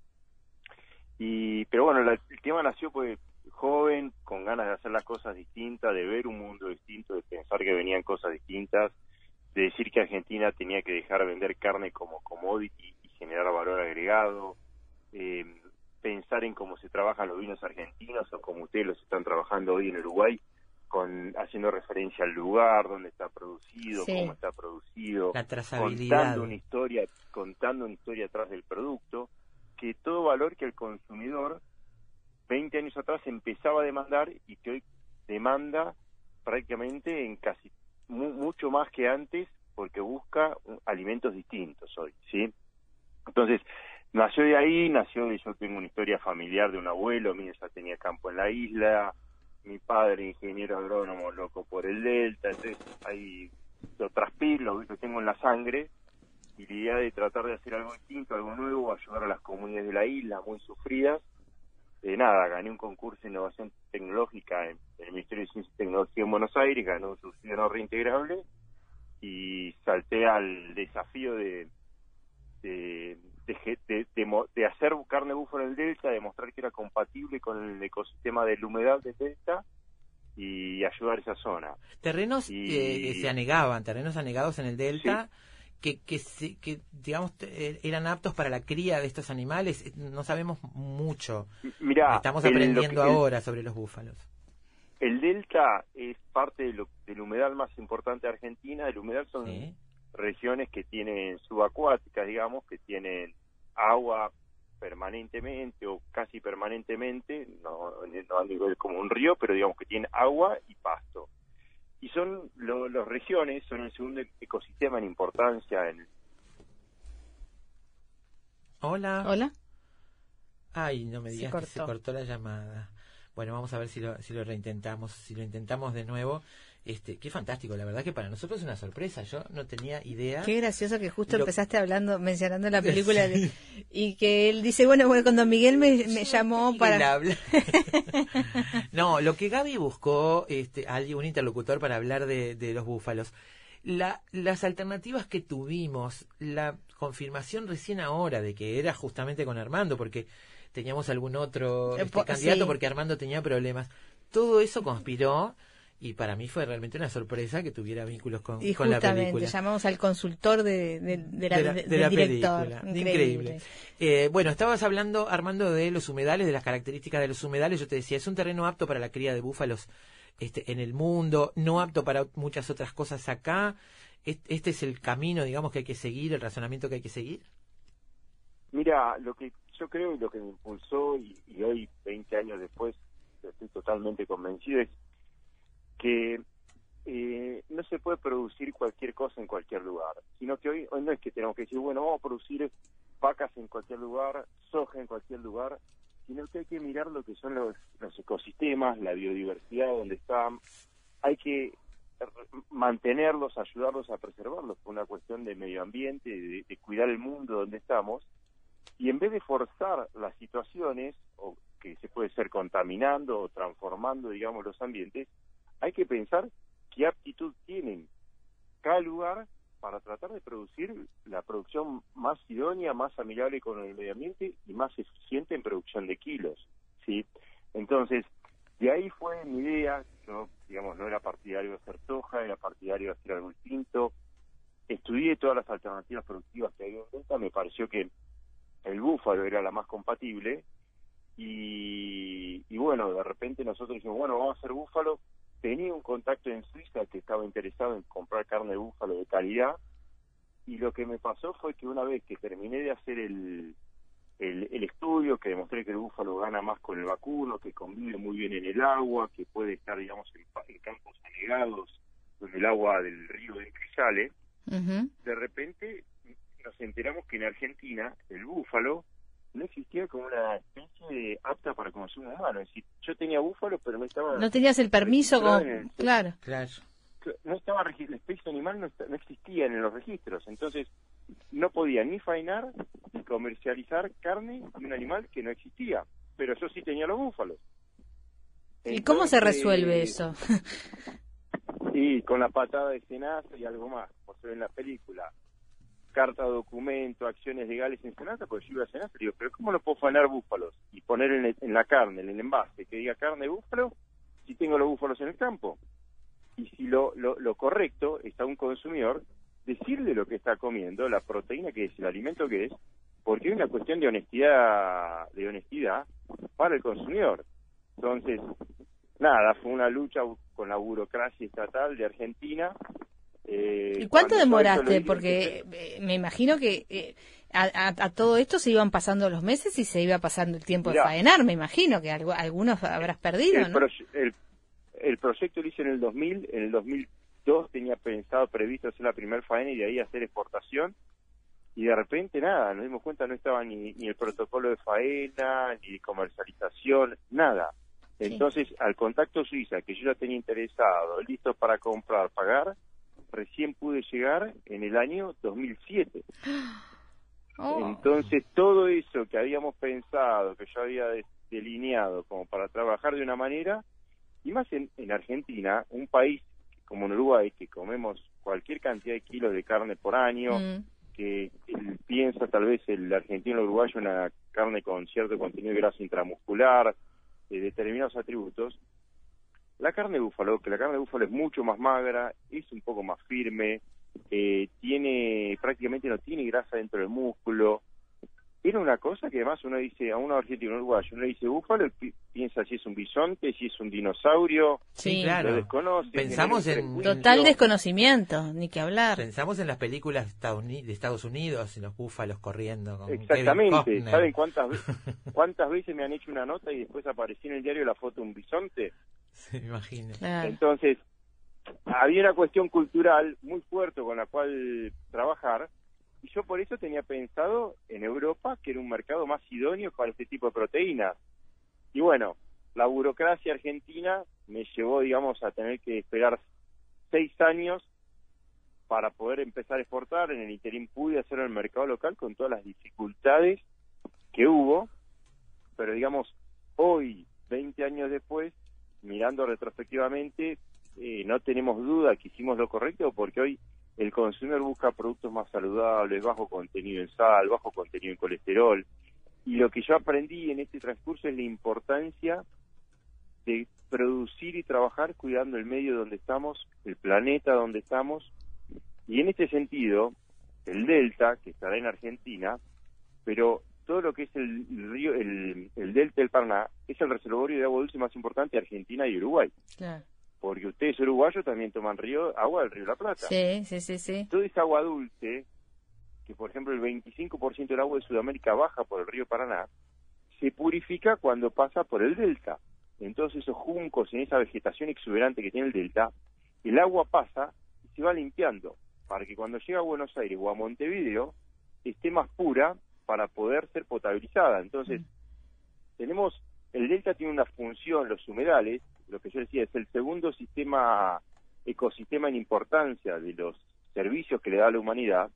Y, pero bueno, la- el tema nació pues joven, con ganas de hacer las cosas distintas, de ver un mundo distinto, de pensar que venían cosas distintas, de decir que Argentina tenía que dejar de vender carne como commodity y generar valor agregado, eh, pensar en cómo se trabajan los vinos argentinos o como ustedes los están trabajando hoy en Uruguay, con haciendo referencia al lugar donde está producido, Sí. cómo está producido, La trazabilidad. contando una historia, contando una historia atrás del producto, que todo valor que el consumidor 20 años atrás empezaba a demandar y que hoy demanda prácticamente en casi mu- mucho más que antes porque busca alimentos distintos hoy, ¿sí? Entonces, nació de ahí, nació de, yo tengo una historia familiar de un abuelo, mío ya tenía campo en la isla, mi padre ingeniero agrónomo loco por el delta, entonces ahí lo transpiro, lo, tengo en la sangre, y la idea de tratar de hacer algo distinto, algo nuevo, ayudar a las comunidades de la isla muy sufridas, eh, nada, gané un concurso de innovación tecnológica en, el Ministerio de Ciencia y Tecnología en Buenos Aires, gané un subsidio no reintegrable y salté al desafío de de, de, de- de hacer carne búfalo en el delta, demostrar que era compatible con el ecosistema de la humedad del delta y ayudar esa zona. Terrenos Y- eh, que se anegaban, terrenos anegados en el delta. Que, que, se- que, digamos, te- eran aptos para la cría de estos animales. Eh, No sabemos mucho. Mirá, Estamos aprendiendo que- el- ahora sobre los búfalos. El delta es parte de lo- del humedal más importante de Argentina. El humedal son regiones que tienen subacuáticas, digamos, que tienen agua permanentemente o casi permanentemente, no, no a nivel como un río, pero digamos que tienen agua y pasto. Y son lo- las regiones, son el segundo ecosistema en importancia en, Hola. Hola. Ay, no me Se digas que se cortó. cortó la llamada. Bueno, vamos a ver si lo, si lo reintentamos, si lo intentamos de nuevo. Este, qué fantástico, la verdad que para nosotros es una sorpresa. Yo no tenía idea. Qué gracioso que justo Lo- empezaste hablando, mencionando la película de- y que él dice, bueno, bueno, cuando Miguel me, me llamó para... no, lo que Gaby buscó, este, alguien, un interlocutor para hablar de, de los búfalos. La, las alternativas que tuvimos, la confirmación recién ahora de que era justamente con Armando, porque teníamos algún otro Eh, este, po- candidato sí. porque Armando tenía problemas. Todo eso conspiró y para mí fue realmente una sorpresa que tuviera vínculos con, Y con la justamente película. llamamos al consultor de, de- de la, de la, de- de del la director. película. Increíble. Eh, bueno, estabas hablando, Armando, de los humedales, de las características de los humedales. Yo te decía, es un terreno apto para la cría de búfalos este, en el mundo, no apto para muchas otras cosas acá. Est- Este es el camino, digamos, que hay que seguir, el razonamiento que hay que seguir. Mira, lo que yo creo y lo que me impulsó, y, y hoy, 20 años después, estoy totalmente convencido, es que eh, no se puede producir cualquier cosa en cualquier lugar, sino que hoy, hoy no es que tenemos que decir, bueno, vamos a producir vacas en cualquier lugar, soja en cualquier lugar, sino que hay que mirar lo que son los, ecosistemas, la biodiversidad donde están, hay que mantenerlos, ayudarlos a preservarlos por una cuestión de medio ambiente, de, de cuidar el mundo donde estamos, y en vez de forzar las situaciones, o que se puede ser contaminando o transformando, digamos, los ambientes, hay que pensar qué aptitud tienen. Cada lugar para tratar de producir la producción más idónea, más amigable con el medio ambiente y más eficiente en producción de kilos, ¿sí? Entonces, de ahí fue mi idea, yo, digamos, no era partidario de hacer soja, era partidario de hacer algo distinto, estudié todas las alternativas productivas que había en venta, me pareció que el búfalo era la más compatible. Y, y bueno, de repente nosotros dijimos, bueno, vamos a hacer búfalo. Tenía un contacto en Suiza que estaba interesado en comprar carne de búfalo de calidad y lo que me pasó fue que una vez que terminé de hacer el, el, el estudio, que demostré que el búfalo gana más con el vacuno, que convive muy bien en el agua, que puede estar, digamos, en, en campos anegados, donde el agua del río de sale, Ujú. de repente nos enteramos que en Argentina el búfalo no existía como una especie de apta para consumo humano. Es decir, yo tenía búfalo, pero no estaba... No tenías el permiso como... el- Claro. Claro. no estaba regi- la especie animal no, está- no existía en los registros, entonces no podía ni faenar ni comercializar carne de un animal que no existía, pero yo sí tenía los búfalos. ¿Y cómo se resuelve eso? Y con la patada de Senasa y algo más, como se ve en la película. Carta, documento, acciones legales en Senasa, porque yo iba a Senasa digo, pero ¿cómo no puedo faenar búfalos? Y poner en, en la carne, en el envase, que diga carne búfalo, si tengo los búfalos en el campo. Y si lo, lo, correcto es a un consumidor decirle lo que está comiendo, la proteína que es, el alimento que es, porque hay una cuestión de honestidad, de honestidad para el consumidor. Entonces, nada, fue una lucha con la burocracia estatal de Argentina. Eh, ¿Y cuánto demoraste? Porque eh, me imagino que eh, a, a- a todo esto se iban pasando los meses y se iba pasando el tiempo de faenar. Me imagino que algo- algunos habrás perdido, el, ¿no? el, el proyecto lo hice en el 2000, en el 2002 tenía pensado, previsto hacer la primer faena y de ahí hacer exportación. Y de repente nada, nos dimos cuenta no estaba ni, ni el protocolo de faena, ni de comercialización, nada. Entonces, al contacto Suiza, que yo ya tenía interesado, listo para comprar, pagar, recién pude llegar en el año 2007. Oh. Entonces, todo eso que habíamos pensado, que yo había de- delineado como para trabajar de una manera, y más en, en Argentina, un país como en Uruguay, que comemos cualquier cantidad de kilos de carne por año, Mm. que el- piensa tal vez el argentino el uruguayo una carne con cierto contenido de grasa intramuscular, de determinados atributos, la carne de búfalo, que la carne de búfalo es mucho más magra, es un poco más firme, eh, tiene prácticamente no tiene grasa dentro del músculo, era una cosa que además uno dice, a uno argentino, un uruguayo, uno dice búfalo, pi- piensa si es un bisonte, si es un dinosaurio, Sí, claro. lo desconoce. Pensamos en- un. Total desconocimiento, ni que hablar. Pensamos en las películas de Estados Uni- de Estados Unidos, en los búfalos corriendo con Exactamente. ¿saben cuántas, cuántas veces me han hecho una nota y después apareció en el diario la foto de un bisonte? Se me imagino. Entonces, había una cuestión cultural muy fuerte con la cual trabajar y yo por eso tenía pensado en Europa que era un mercado más idóneo para este tipo de proteínas. Y bueno, la burocracia argentina me llevó, digamos, a tener que esperar seis años para poder empezar a exportar. En el interín pude hacerlo en el mercado local con todas las dificultades que hubo, pero digamos, hoy, 20 años después, mirando retrospectivamente, eh, no tenemos duda que hicimos lo correcto porque hoy el consumidor busca productos más saludables, bajo contenido en sal, bajo contenido en colesterol. Y lo que yo aprendí en este transcurso es la importancia de producir y trabajar cuidando el medio donde estamos, el planeta donde estamos. Y en este sentido, el delta, que estará en Argentina, pero todo lo que es el río, el, el delta del Paraná, es el reservorio de agua dulce más importante de Argentina y Uruguay. Claro. Porque ustedes uruguayos también toman río, agua del río La Plata. Sí, sí, sí, sí. Toda esa agua dulce, que por ejemplo el 25% del agua de Sudamérica baja por el río Paraná, se purifica cuando pasa por el delta. Entonces esos juncos, en esa vegetación exuberante que tiene el delta, el agua pasa y se va limpiando para que cuando llega a Buenos Aires o a Montevideo esté más pura para poder ser potabilizada. Entonces, tenemos, el delta tiene una función, los humedales, lo que yo decía, es el segundo sistema, ecosistema en importancia de los servicios que le da a la humanidad,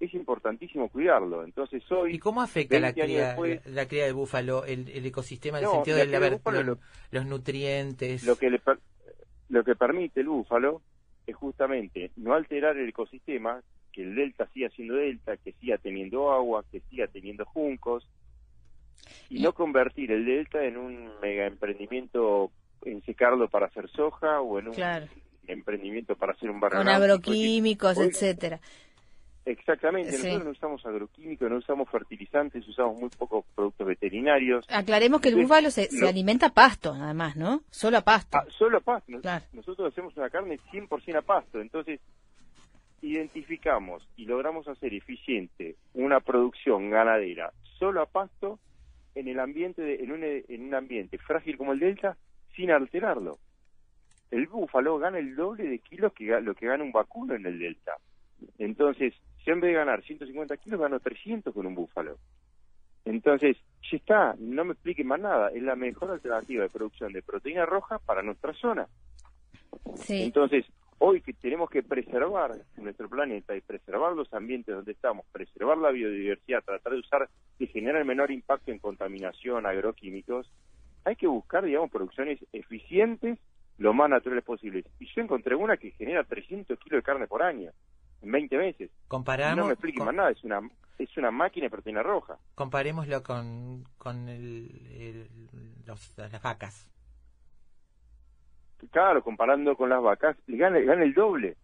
es importantísimo cuidarlo. Entonces hoy... ¿Y cómo afecta la 20 años cría, después, la, cría de búfalo, el, el ecosistema, en el sentido de de búfalo los, los nutrientes? lo que le lo que permite el búfalo es justamente no alterar el ecosistema, que el delta siga siendo delta, que siga teniendo agua, que siga teniendo juncos, y no convertir el delta en un mega emprendimiento en secarlo para hacer soja o en un Claro. emprendimiento para hacer un barrio Con agroquímicos, Hoy- etcétera. Exactamente, Sí. nosotros no usamos agroquímicos, no usamos fertilizantes, usamos muy pocos productos veterinarios. Aclaremos que el búfalo se, alimenta a pasto, además, ¿no? Solo a pasto. Ah, solo a pasto. Claro. Nosotros hacemos una carne 100% a pasto. Entonces, identificamos y logramos hacer eficiente una producción ganadera solo a pasto en el ambiente de- en, un, en un ambiente frágil como el delta sin alterarlo. El búfalo gana el doble de kilos que lo que gana un vacuno en el delta. Entonces, yo en vez de ganar 150 kilos, gano 300 con un búfalo. Entonces, ya está, no me expliquen más nada, es la mejor alternativa de producción de proteína roja para nuestra zona. Sí. Entonces, hoy que tenemos que preservar nuestro planeta y preservar los ambientes donde estamos, preservar la biodiversidad, tratar de usar, de generar el menor impacto en contaminación, agroquímicos, hay que buscar, digamos, producciones eficientes lo más naturales posibles. Y yo encontré una que genera 300 kilos de carne por año, en 20 meses. Comparamos no me expliquen más nada, es una, es una máquina de proteína roja. Comparémoslo con, con el, el- los- las vacas. Claro, comparando con las vacas, gana, gana el doble.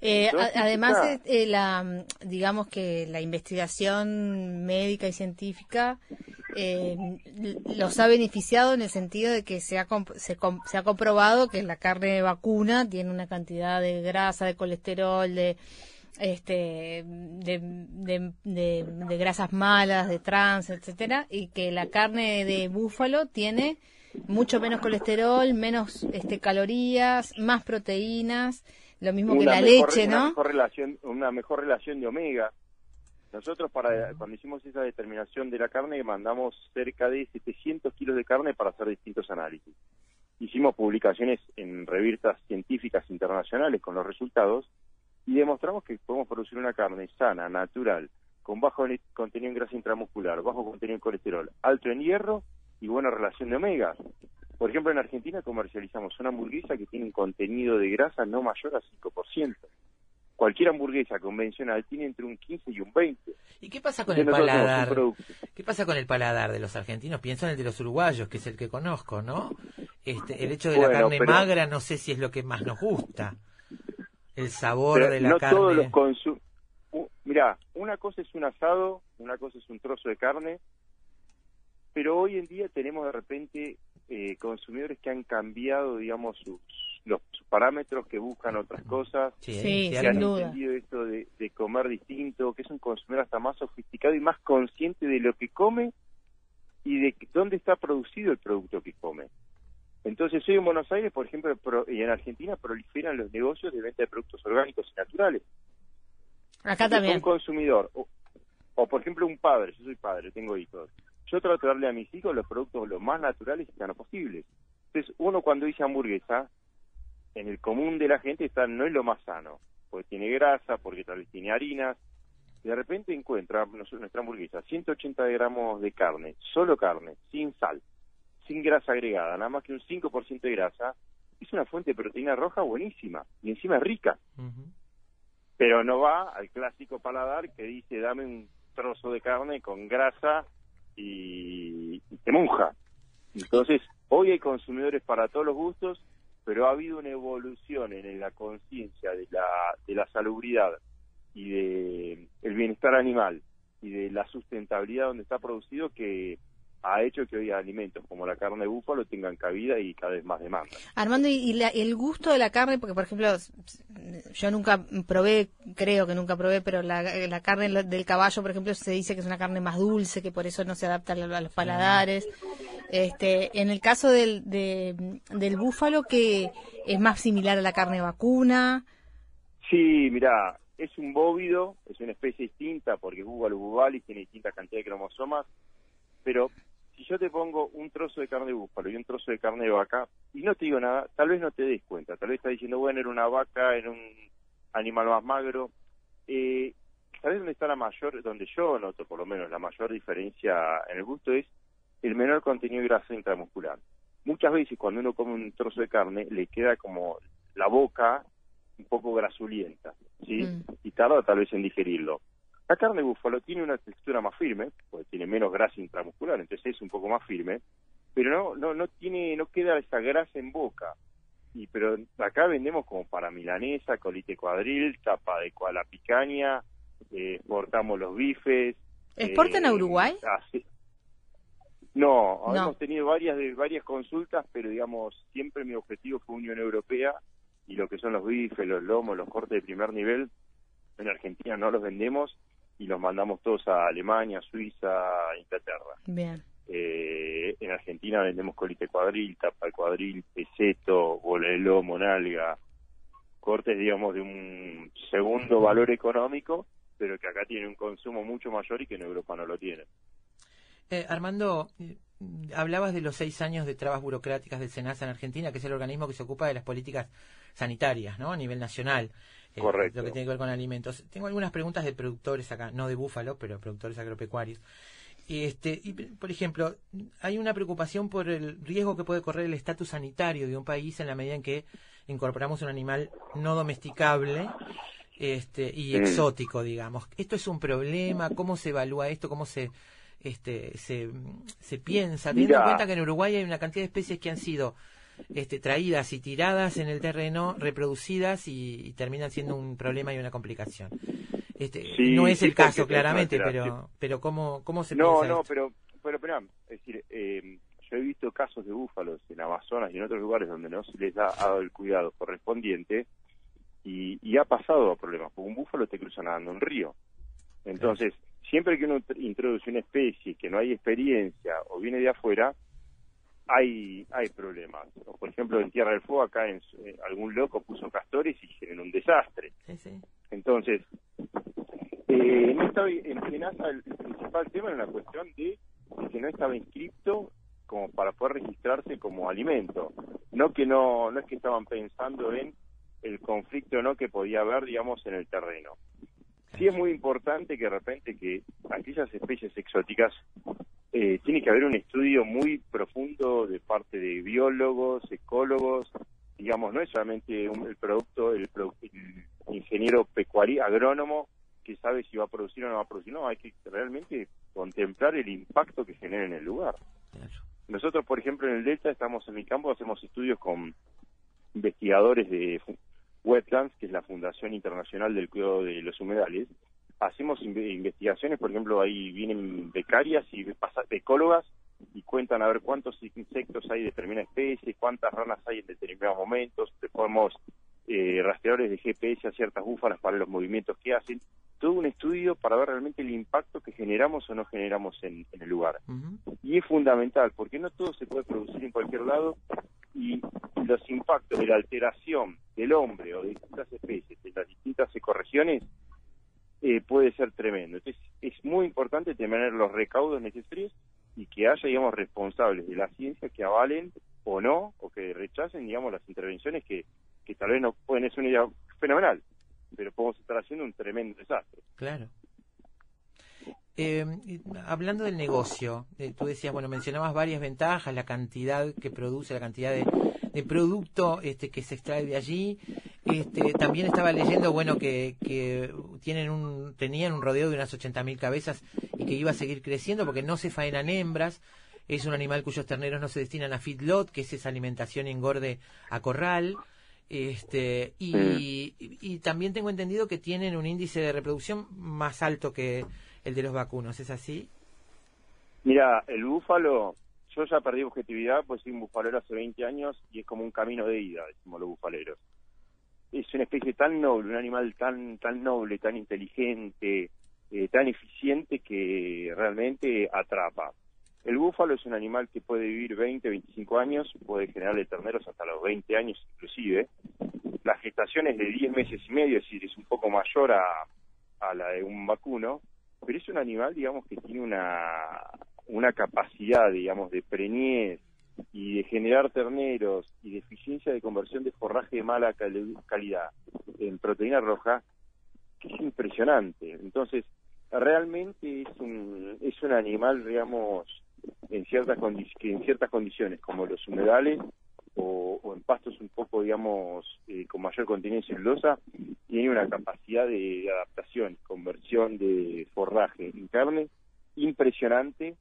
Eh, Entonces, además, eh, la, mm, digamos que la investigación médica y científica eh, los ha beneficiado en el sentido de que se ha, comp- se, com- se ha comprobado que la carne de vacuna tiene una cantidad de grasa, de colesterol, de este de, de, de- de grasas malas, de trans, etcétera, y que la carne de búfalo tiene mucho menos colesterol, menos este calorías, más proteínas, lo mismo que Una la mejor- leche, una ¿no? Mejor relación, una mejor relación de omega. Nosotros para cuando hicimos esa determinación de la carne mandamos cerca de 700 kilos de carne para hacer distintos análisis. Hicimos publicaciones en revistas científicas internacionales con los resultados y demostramos que podemos producir una carne sana, natural, con bajo contenido en grasa intramuscular, bajo contenido en colesterol, alto en hierro y buena relación de omega. Por ejemplo, en Argentina comercializamos una hamburguesa que tiene un contenido de grasa no mayor a 5%. Cualquier hamburguesa convencional tiene entre un 15 y un 20. ¿Y qué pasa con el paladar? ¿Qué pasa con el paladar de los argentinos? Pienso en el de los uruguayos, que es el que conozco, ¿no? Este, el hecho de la carne pero- magra no sé si es lo que más nos gusta. El sabor Pero de la no carne. todos los Uh, Mira, una cosa es un asado, una cosa es un trozo de carne, pero hoy en día tenemos de repente eh, consumidores que han cambiado, digamos, sus, los sus parámetros, que buscan otras cosas, Sí, que sin han duda. entendido esto de, de comer distinto, que es un consumidor hasta más sofisticado y más consciente de lo que come y de que- dónde está producido el producto que come. Entonces hoy en Buenos Aires, por ejemplo, pro- y en Argentina proliferan los negocios de venta de productos orgánicos y naturales. Acá Entonces, también. Un consumidor, o, o, por ejemplo un padre, yo soy padre, tengo hijos. Yo trato de darle a mis hijos los productos lo más naturales y sanos posibles. Entonces uno cuando dice hamburguesa, en el común de la gente está no es lo más sano, porque tiene grasa, porque tal vez tiene harinas. De repente encuentra nos- nuestra hamburguesa 180 gramos de carne, solo carne, sin sal, sin grasa agregada, nada más que un 5% de grasa. Es una fuente de proteína roja buenísima y encima es rica pero no va al clásico paladar que dice dame un trozo de carne con grasa y, y monja. Entonces, hoy hay consumidores para todos los gustos, pero ha habido una evolución en la conciencia de la, de la salubridad y de el bienestar animal y de la sustentabilidad donde está producido que ha hecho que hoy alimentos como la carne de búfalo tengan cabida y cada vez más demanda. Armando, y, y la- el gusto de la carne, porque por ejemplo, yo nunca probé, creo que nunca probé, pero la, la carne del caballo, por ejemplo, se dice que es una carne más dulce, que por eso no se adapta a, lo- a los paladares. Este, en el caso del, de- del búfalo, que es más similar a la carne vacuna. Sí, mira, es un bóvido, es una especie distinta porque Búbalo bubalis tiene distinta cantidad de cromosomas, pero si yo te pongo un trozo de carne de búfalo y un trozo de carne de vaca y no te digo nada, tal vez no te des cuenta, tal vez estás diciendo, bueno, era una vaca, era un animal más magro. Eh, ¿Sabes dónde está la mayor, donde yo noto por lo menos la mayor diferencia en el gusto es el menor contenido de grasa intramuscular. Muchas veces cuando uno come un trozo de carne le queda como la boca un poco grasulienta, ¿sí? Y tarda tal vez en digerirlo. La carne de búfalo tiene una textura más firme, porque tiene menos grasa intramuscular, entonces es un poco más firme, pero no no no tiene no queda esa grasa en boca. Y pero acá vendemos como para milanesa, colite cuadril, tapa de cola picaña, eh, exportamos los bifes. ¿Exportan a Uruguay? hace- No, No. hemos tenido varias de varias consultas, pero digamos, siempre mi objetivo fue Unión Europea y lo que son los bifes, los lomos, los cortes de primer nivel, en Argentina no los vendemos y los mandamos todos a Alemania, Suiza, Inglaterra. Bien. Eh, en Argentina vendemos colite cuadril, tapa de cuadril, peseto, bola de lomo, nalga, cortes, digamos, de un segundo valor económico, pero que acá tiene un consumo mucho mayor y que en Europa no lo tiene. Eh, Armando, eh, hablabas de los seis años de trabas burocráticas del SENASA en Argentina, que es el organismo que se ocupa de las políticas sanitarias, ¿no? A nivel nacional. Eh, Correcto. Lo que tiene que ver con alimentos. Tengo algunas preguntas de productores acá, no de búfalo, pero productores agropecuarios. Y este, y, por ejemplo, hay una preocupación por el riesgo que puede correr el estatus sanitario de un país en la medida en que incorporamos un animal no domesticable este, y Mm. exótico, digamos. ¿Esto es un problema? ¿Cómo se evalúa esto? ¿Cómo se, este, se, se piensa? Teniendo en cuenta que en Uruguay hay una cantidad de especies que han sido este, traídas y tiradas en el terreno, reproducidas y, y terminan siendo un problema y una complicación. Este, Sí, no es sí, el caso, claramente, pero, pero ¿cómo, cómo se No, no, esto? pero, pero, esperá, es decir, eh, yo he visto casos de búfalos en Amazonas y en otros lugares donde no se les ha dado el cuidado correspondiente y, y ha pasado a problemas, porque un búfalo te cruza nadando un río. Entonces, siempre que uno tr- introduce una especie que no hay experiencia o viene de afuera, hay hay problemas. Por ejemplo, en Tierra del Fuego, acá en, eh, algún loco puso castores y generó un desastre. Entonces, eh, no estaba, en el principal tema era una cuestión de, de que no estaba inscrito como para poder registrarse como alimento. No que no, no es que estaban pensando en el conflicto no que podía haber, digamos, en el terreno. Sí es muy importante que de repente que aquellas especies exóticas eh, tiene que haber un estudio muy profundo de parte de biólogos, ecólogos, digamos, no es solamente un- el producto, el, produ- el ingeniero pecuario, agrónomo, que sabe si va a producir o no va a producir, no, hay que realmente contemplar el impacto que genera en el lugar. Nosotros, por ejemplo, en el Delta estamos en mi campo, hacemos estudios con investigadores de Wetlands, que es la Fundación Internacional del Cuidado de los Humedales, hacemos inve- investigaciones, por ejemplo, ahí vienen becarias y ecólogas y cuentan a ver cuántos insectos hay de determinada especie, cuántas ranas hay en determinados momentos, le ponemos eh, rastreadores de GPS a ciertas búfalas para los movimientos que hacen, todo un estudio para ver realmente el impacto que generamos o no generamos en, en el lugar. Y es fundamental, porque no todo se puede producir en cualquier lado y los impactos de la alteración del hombre o de distintas especies en las distintas ecorregiones eh, puede ser tremendo. Entonces, es muy importante tener los recaudos necesarios y que haya, digamos, responsables de la ciencia que avalen o no, o que rechacen, digamos, las intervenciones que, que tal vez no pueden ser una idea fenomenal, pero podemos estar haciendo un tremendo desastre. Claro. Eh, hablando del negocio, eh, tú decías, bueno, mencionabas varias ventajas, la cantidad que produce, la cantidad de, de producto este, que se extrae de allí. Este, también estaba leyendo, bueno, que, que tienen un, tenían un rodeo de unas 80.000 cabezas y que iba a seguir creciendo porque no se faenan hembras. Es un animal cuyos terneros no se destinan a feedlot, que es esa alimentación y engorde a corral. Este, y, y, y también tengo entendido que tienen un índice de reproducción más alto que el de los vacunos, ¿es así? Mira, el búfalo, yo ya perdí objetividad, pues soy un bufalero hace 20 años y es como un camino de ida, decimos los bufaleros. Es una especie tan noble, un animal tan tan noble, tan inteligente, eh, tan eficiente que realmente atrapa. El búfalo es un animal que puede vivir 20, 25 años, puede generarle terneros hasta los 20 años inclusive. La gestación es de 10 meses y medio, es decir, es un poco mayor a, a la de un vacuno, pero es un animal, digamos, que tiene una, una capacidad, digamos, de preñez y de generar terneros y de eficiencia de conversión de forraje de mala cali- calidad en proteína roja que es impresionante. Entonces, realmente es un, es un animal, digamos, en ciertas, que en ciertas condiciones, como los humedales o, en pastos un poco, digamos, eh, con mayor contenido en celulosa, tiene una capacidad de, adaptación, conversión de forraje en carne impresionante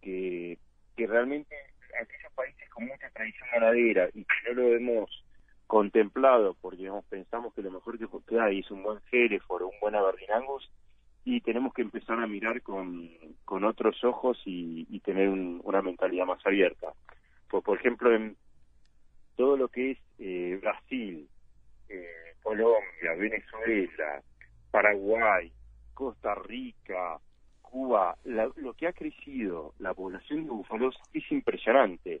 que, que realmente aquellos países con mucha tradición ganadera y que no lo hemos contemplado porque digamos, pensamos que lo mejor que, hay es un buen Hereford o un buen Aberdeen Angus y tenemos que empezar a mirar con, con otros ojos y, y tener un- una mentalidad más abierta. Pues, por ejemplo, en todo lo que es eh, Brasil, eh, Colombia, Venezuela, Paraguay, Costa Rica, Cuba, la- lo que ha crecido la población de búfalos es impresionante,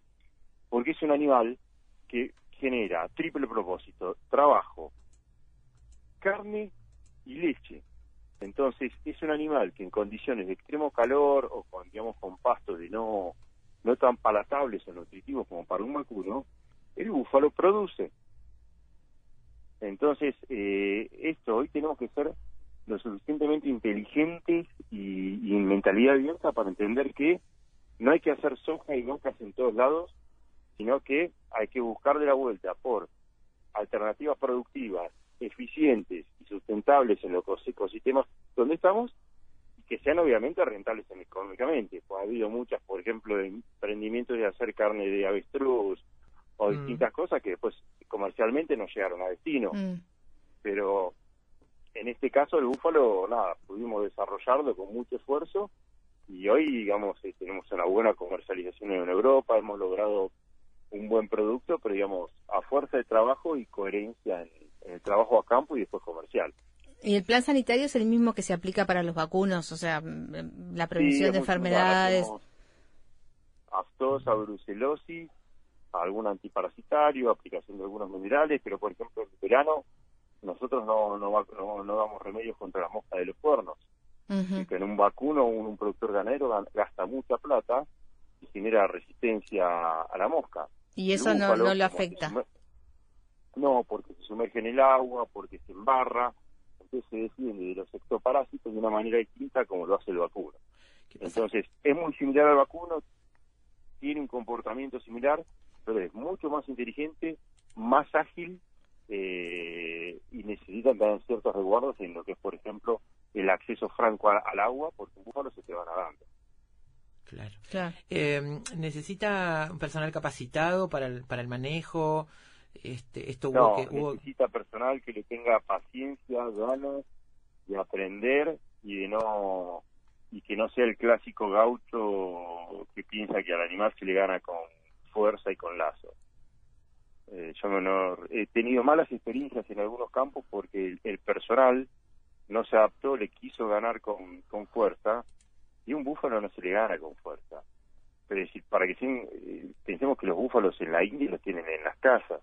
porque es un animal que genera triple propósito, trabajo, carne y leche. Entonces, es un animal que en condiciones de extremo calor o con, digamos, con pastos de no, no tan palatables o nutritivos como para un vacuno, el búfalo produce. Entonces, eh, esto hoy tenemos que ser lo suficientemente inteligentes y, y en mentalidad abierta para entender que no hay que hacer soja y vacas en todos lados, sino que hay que buscar de la vuelta por alternativas productivas, eficientes y sustentables en los ecos- ecosistemas donde estamos y que sean obviamente rentables económicamente. Pues ha habido muchas, por ejemplo, emprendimientos de hacer carne de avestruz o Mm. distintas cosas que después comercialmente no llegaron a destino. Pero en este caso el búfalo, nada, pudimos desarrollarlo con mucho esfuerzo y hoy, digamos, eh, tenemos una buena comercialización en Europa, hemos logrado un buen producto, pero digamos, a fuerza de trabajo y coherencia en, en el trabajo a campo y después comercial. ¿Y el plan sanitario es el mismo que se aplica para los vacunos? O sea, mm, la prevención Sí, de enfermedades. Aftosa, brucelosis, algún antiparasitario, aplicación de algunos minerales, pero por ejemplo en verano nosotros no, no, no, no damos remedios contra la mosca de los cuernos. Ujú. que en un vacuno un, un productor ganadero gan- gasta mucha plata y genera resistencia a la mosca. Y eso no, no lo afecta. No, porque se sumerge en el agua, porque se embarra, entonces se defiende de los ectoparásitos de una manera distinta como lo hace el vacuno. Entonces, es muy similar al vacuno, tiene un comportamiento similar, pero es mucho más inteligente, más ágil eh, y necesitan tener ciertos resguardos en lo que es, por ejemplo, el acceso franco a- al agua, porque un búfalo se te va nadando. Claro. Eh, ¿Necesita un personal capacitado para el, para el manejo? Este, esto hubo No, que hubo... necesita personal que le tenga paciencia, ganas de aprender y de no y que no sea el clásico gaucho que piensa que al animal se le gana con fuerza y con lazo. Eh, yo no, he tenido malas experiencias en algunos campos porque el, el, personal no se adaptó, le quiso ganar con, con fuerza y un búfalo no se le gana con fuerza. Pero es decir, para que eh, pensemos que los búfalos en la India los tienen en las casas.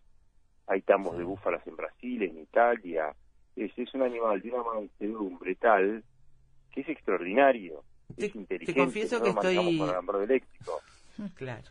Hay tambos de búfalas en Brasil, en Italia. Es, es un animal de una mansedumbre tal que es extraordinario. Te, es inteligente. te confieso no que estoy... eléctrico. Claro.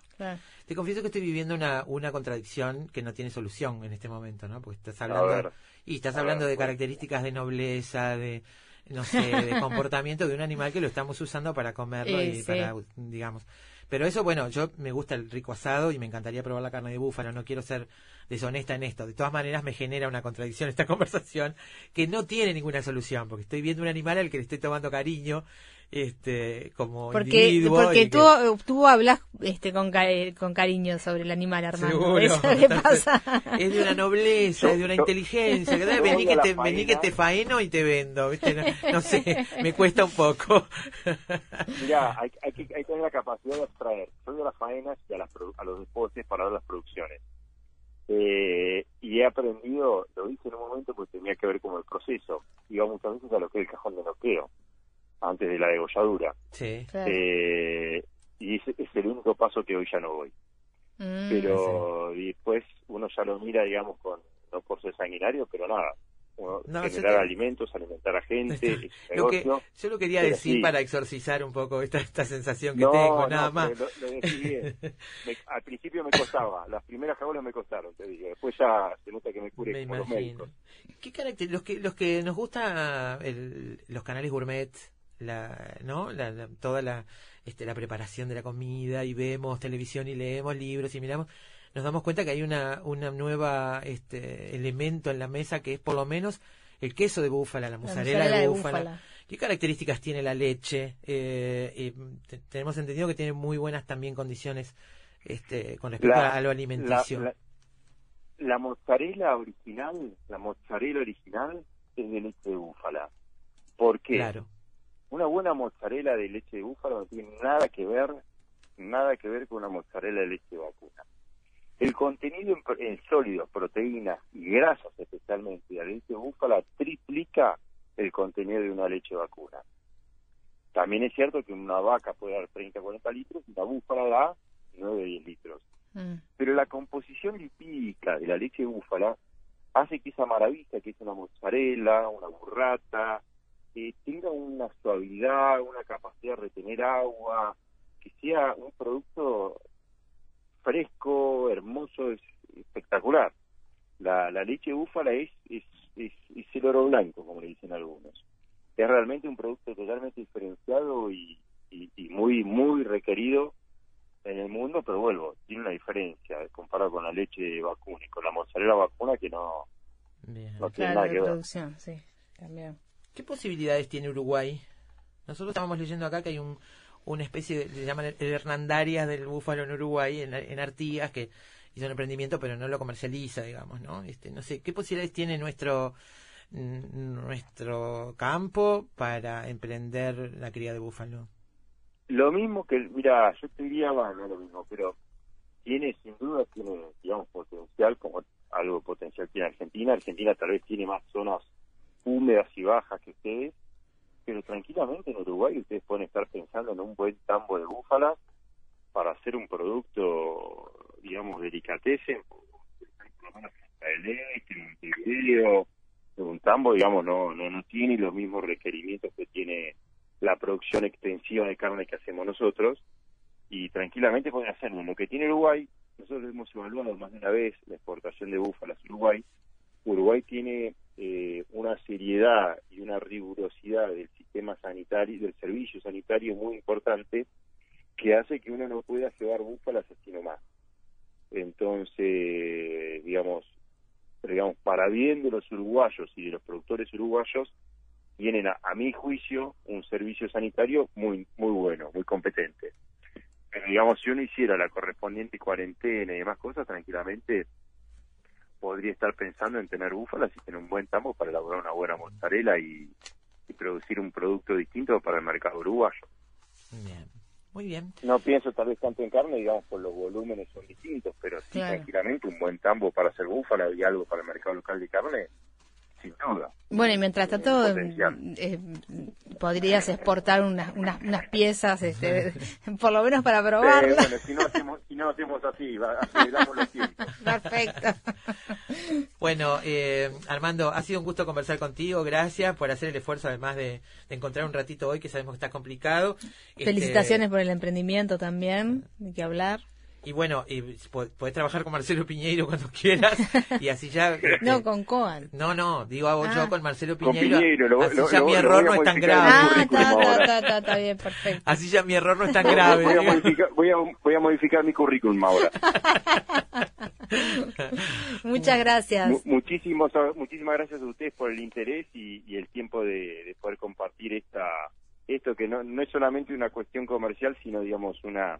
Te confieso que estoy viviendo una, una contradicción que no tiene solución en este momento, ¿no? Porque estás hablando ver. y estás hablando ver, de pues. características de nobleza, de no sé, de comportamiento de un animal que lo estamos usando para comerlo Eh, y sí. para digamos. Pero eso, bueno, yo me gusta el rico asado y me encantaría probar la carne de búfalo, no quiero ser deshonesta en esto. De todas maneras me genera una contradicción esta conversación que no tiene ninguna solución, porque estoy viendo un animal al que le estoy tomando cariño, este, como Porque, individuo. porque y que- tú, tú hablas este, con, con cariño sobre el animal, Armando. Seguro. Eso le pasa. Es de una nobleza, es de una Yo- inteligencia. yo vení, que te, vení que te faeno y te vendo. ¿viste? No, no sé, me cuesta un poco. Mirá, hay, hay, que, hay que tener la capacidad de abstraer. Yo voy a las faenas y a, las, a los deportes para ver las producciones. Eh, y he aprendido, lo hice en un momento porque tenía que ver con el proceso. Iba muchas veces a lo que es el cajón de noqueo, antes de la degolladura. Sí. Eh, y ese es el único paso que hoy ya no voy. Mm, Pero después uno ya lo mira, digamos, con no por ser sanguinario, pero nada. Uno No, yo generar te- alimentos, alimentar a gente, es Lo que, yo lo quería Pero decir sí. para exorcizar un poco esta, esta sensación que No, tengo, no, nada más. Lo, lo bien. Me- al principio me costaba, las primeras jabolas me costaron, te digo. Después ya se nota que me cure Me como los imagino. médicos. ¿Qué carácter, los que los que nos gusta el- los canales gourmet, la, ¿no? La, la- toda la este, la preparación de la comida y vemos televisión y leemos libros y miramos, nos damos cuenta que hay una una nueva este elemento en la mesa que es por lo menos el queso de búfala, la mozzarella, de, de búfala. ¿Qué características tiene la leche? Eh, y te- tenemos entendido que tiene muy buenas también condiciones este, con respecto La- a, a lo alimenticio. La, la- la mozzarella original, la mozzarella original es de leche de búfala. ¿Por qué? Claro. Una buena mozzarella de leche de búfalo no tiene nada que ver, nada que ver con una mozzarella de leche de vacuna. El contenido en, en sólidos, proteínas y grasas especialmente de la leche de búfala triplica el contenido de una leche vacuna. También es cierto que una vaca puede dar 30 40 litros y la búfala da 9 10 litros. Mm. Pero la composición lipídica de la leche de búfala hace que esa maravilla, que es una mozzarella, una burrata, eh, tenga una suavidad, una capacidad de retener agua, que sea un producto fresco, hermoso, es espectacular. La, la leche búfala es, es, es, es el oro blanco, como le dicen algunos. Es realmente un producto totalmente diferenciado y, y, y muy, muy requerido en el mundo, pero vuelvo, tiene una diferencia comparado con la leche vacuna y con la mozzarella vacuna que no, no tiene Claro, nada que ver. producción, sí, también. ¿Qué posibilidades tiene Uruguay? Nosotros estábamos leyendo acá que hay un, una especie de, le llaman Hernandarias del búfalo en Uruguay, en, en Artigas, que hizo un emprendimiento pero no lo comercializa, digamos, ¿no? Este, no sé, ¿qué posibilidades tiene nuestro nuestro campo para emprender la cría de búfalo? Lo mismo que, mira, yo te diría, bueno, no lo mismo, pero tiene, sin duda, tiene, digamos, potencial, como algo potencial tiene Argentina. Argentina tal vez tiene más zonas húmedas y bajas que ustedes, pero tranquilamente en Uruguay ustedes pueden estar pensando en un buen tambo de búfala para hacer un producto, digamos, delicatessen, por lo Montevideo, un tambo, digamos, no, no, no tiene los mismos requerimientos que tiene la producción extensiva de carne que hacemos nosotros y tranquilamente pueden hacerlo. Lo que tiene Uruguay, nosotros hemos evaluado más de una vez la exportación de búfalas a Uruguay. Uruguay tiene eh, una seriedad y una rigurosidad del sistema sanitario, del servicio sanitario muy importante que hace que uno no pueda llevar búfalas así nomás. Entonces, digamos, digamos, para bien de los uruguayos y de los productores uruguayos, tienen, a, mi juicio, un servicio sanitario muy muy bueno, muy competente. Digamos, si uno hiciera la correspondiente cuarentena y demás cosas, tranquilamente podría estar pensando en tener búfalas y tener un buen tambo para elaborar una buena mozzarella y, y producir un producto distinto para el mercado uruguayo. Bien. Muy bien. No pienso tal vez tanto en carne, digamos, por los volúmenes son distintos, pero sí Claro. tranquilamente un buen tambo para hacer búfala y algo para el mercado local de carne, sin duda. Bueno, y mientras tanto, Potencial. eh, podrías exportar unas, unas, unas piezas, este, por lo menos para probarlas. bueno, si no hacemos, si no hacemos así, aceleramos los tiempos. Perfecto. Bueno, eh, Armando, ha sido un gusto conversar contigo. Gracias por hacer el esfuerzo, además de, de encontrar un ratito hoy, que sabemos que está complicado. Este, Felicitaciones por el emprendimiento también, hay que hablar. Y bueno, y po- podés trabajar con Marcelo Piñeiro cuando quieras. y así ya. este, No, con Coan. no, no, digo hago Ah. yo con Marcelo Con Piñeiro. Piñeiro, lo- así lo- ya lo- mi error no es tan grave. Ah, está, está, está bien, perfecto. Así ya mi error no es tan grave. Voy a, modificar, voy, a, voy a modificar mi currículum ahora. Muchas gracias. Mu- muchísimos, muchísimas gracias a ustedes por el interés y, y el tiempo de, de poder compartir esta esto que no, no es solamente una cuestión comercial, sino digamos una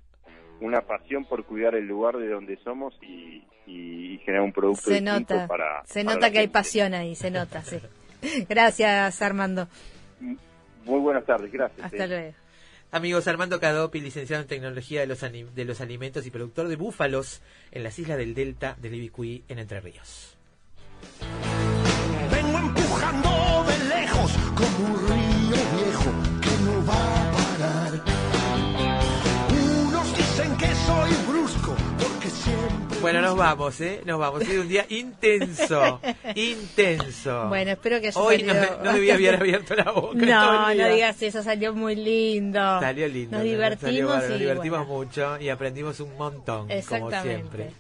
una pasión por cuidar el lugar de donde somos y, y generar un producto Se distinto nota, para se para nota la que hay pasión ahí, se nota, sí. Gracias, Armando. Muy buenas tardes, gracias. Hasta eh. luego. Amigos, Armando Cadopi, licenciado en Tecnología de los, de los Alimentos y productor de búfalos en las islas del Delta del Ibicuí, en Entre Ríos. Vengo empujando de lejos como Bueno, nos vamos, ¿eh? Nos vamos. Ha sido un día intenso, intenso. Bueno, espero que haya Hoy no, salido- no debía haber abierto la boca. No, no digas eso, salió muy lindo. Salió lindo. Nos ¿no? divertimos Salió bárbaro, y nos divertimos bueno. mucho y aprendimos un montón, como siempre.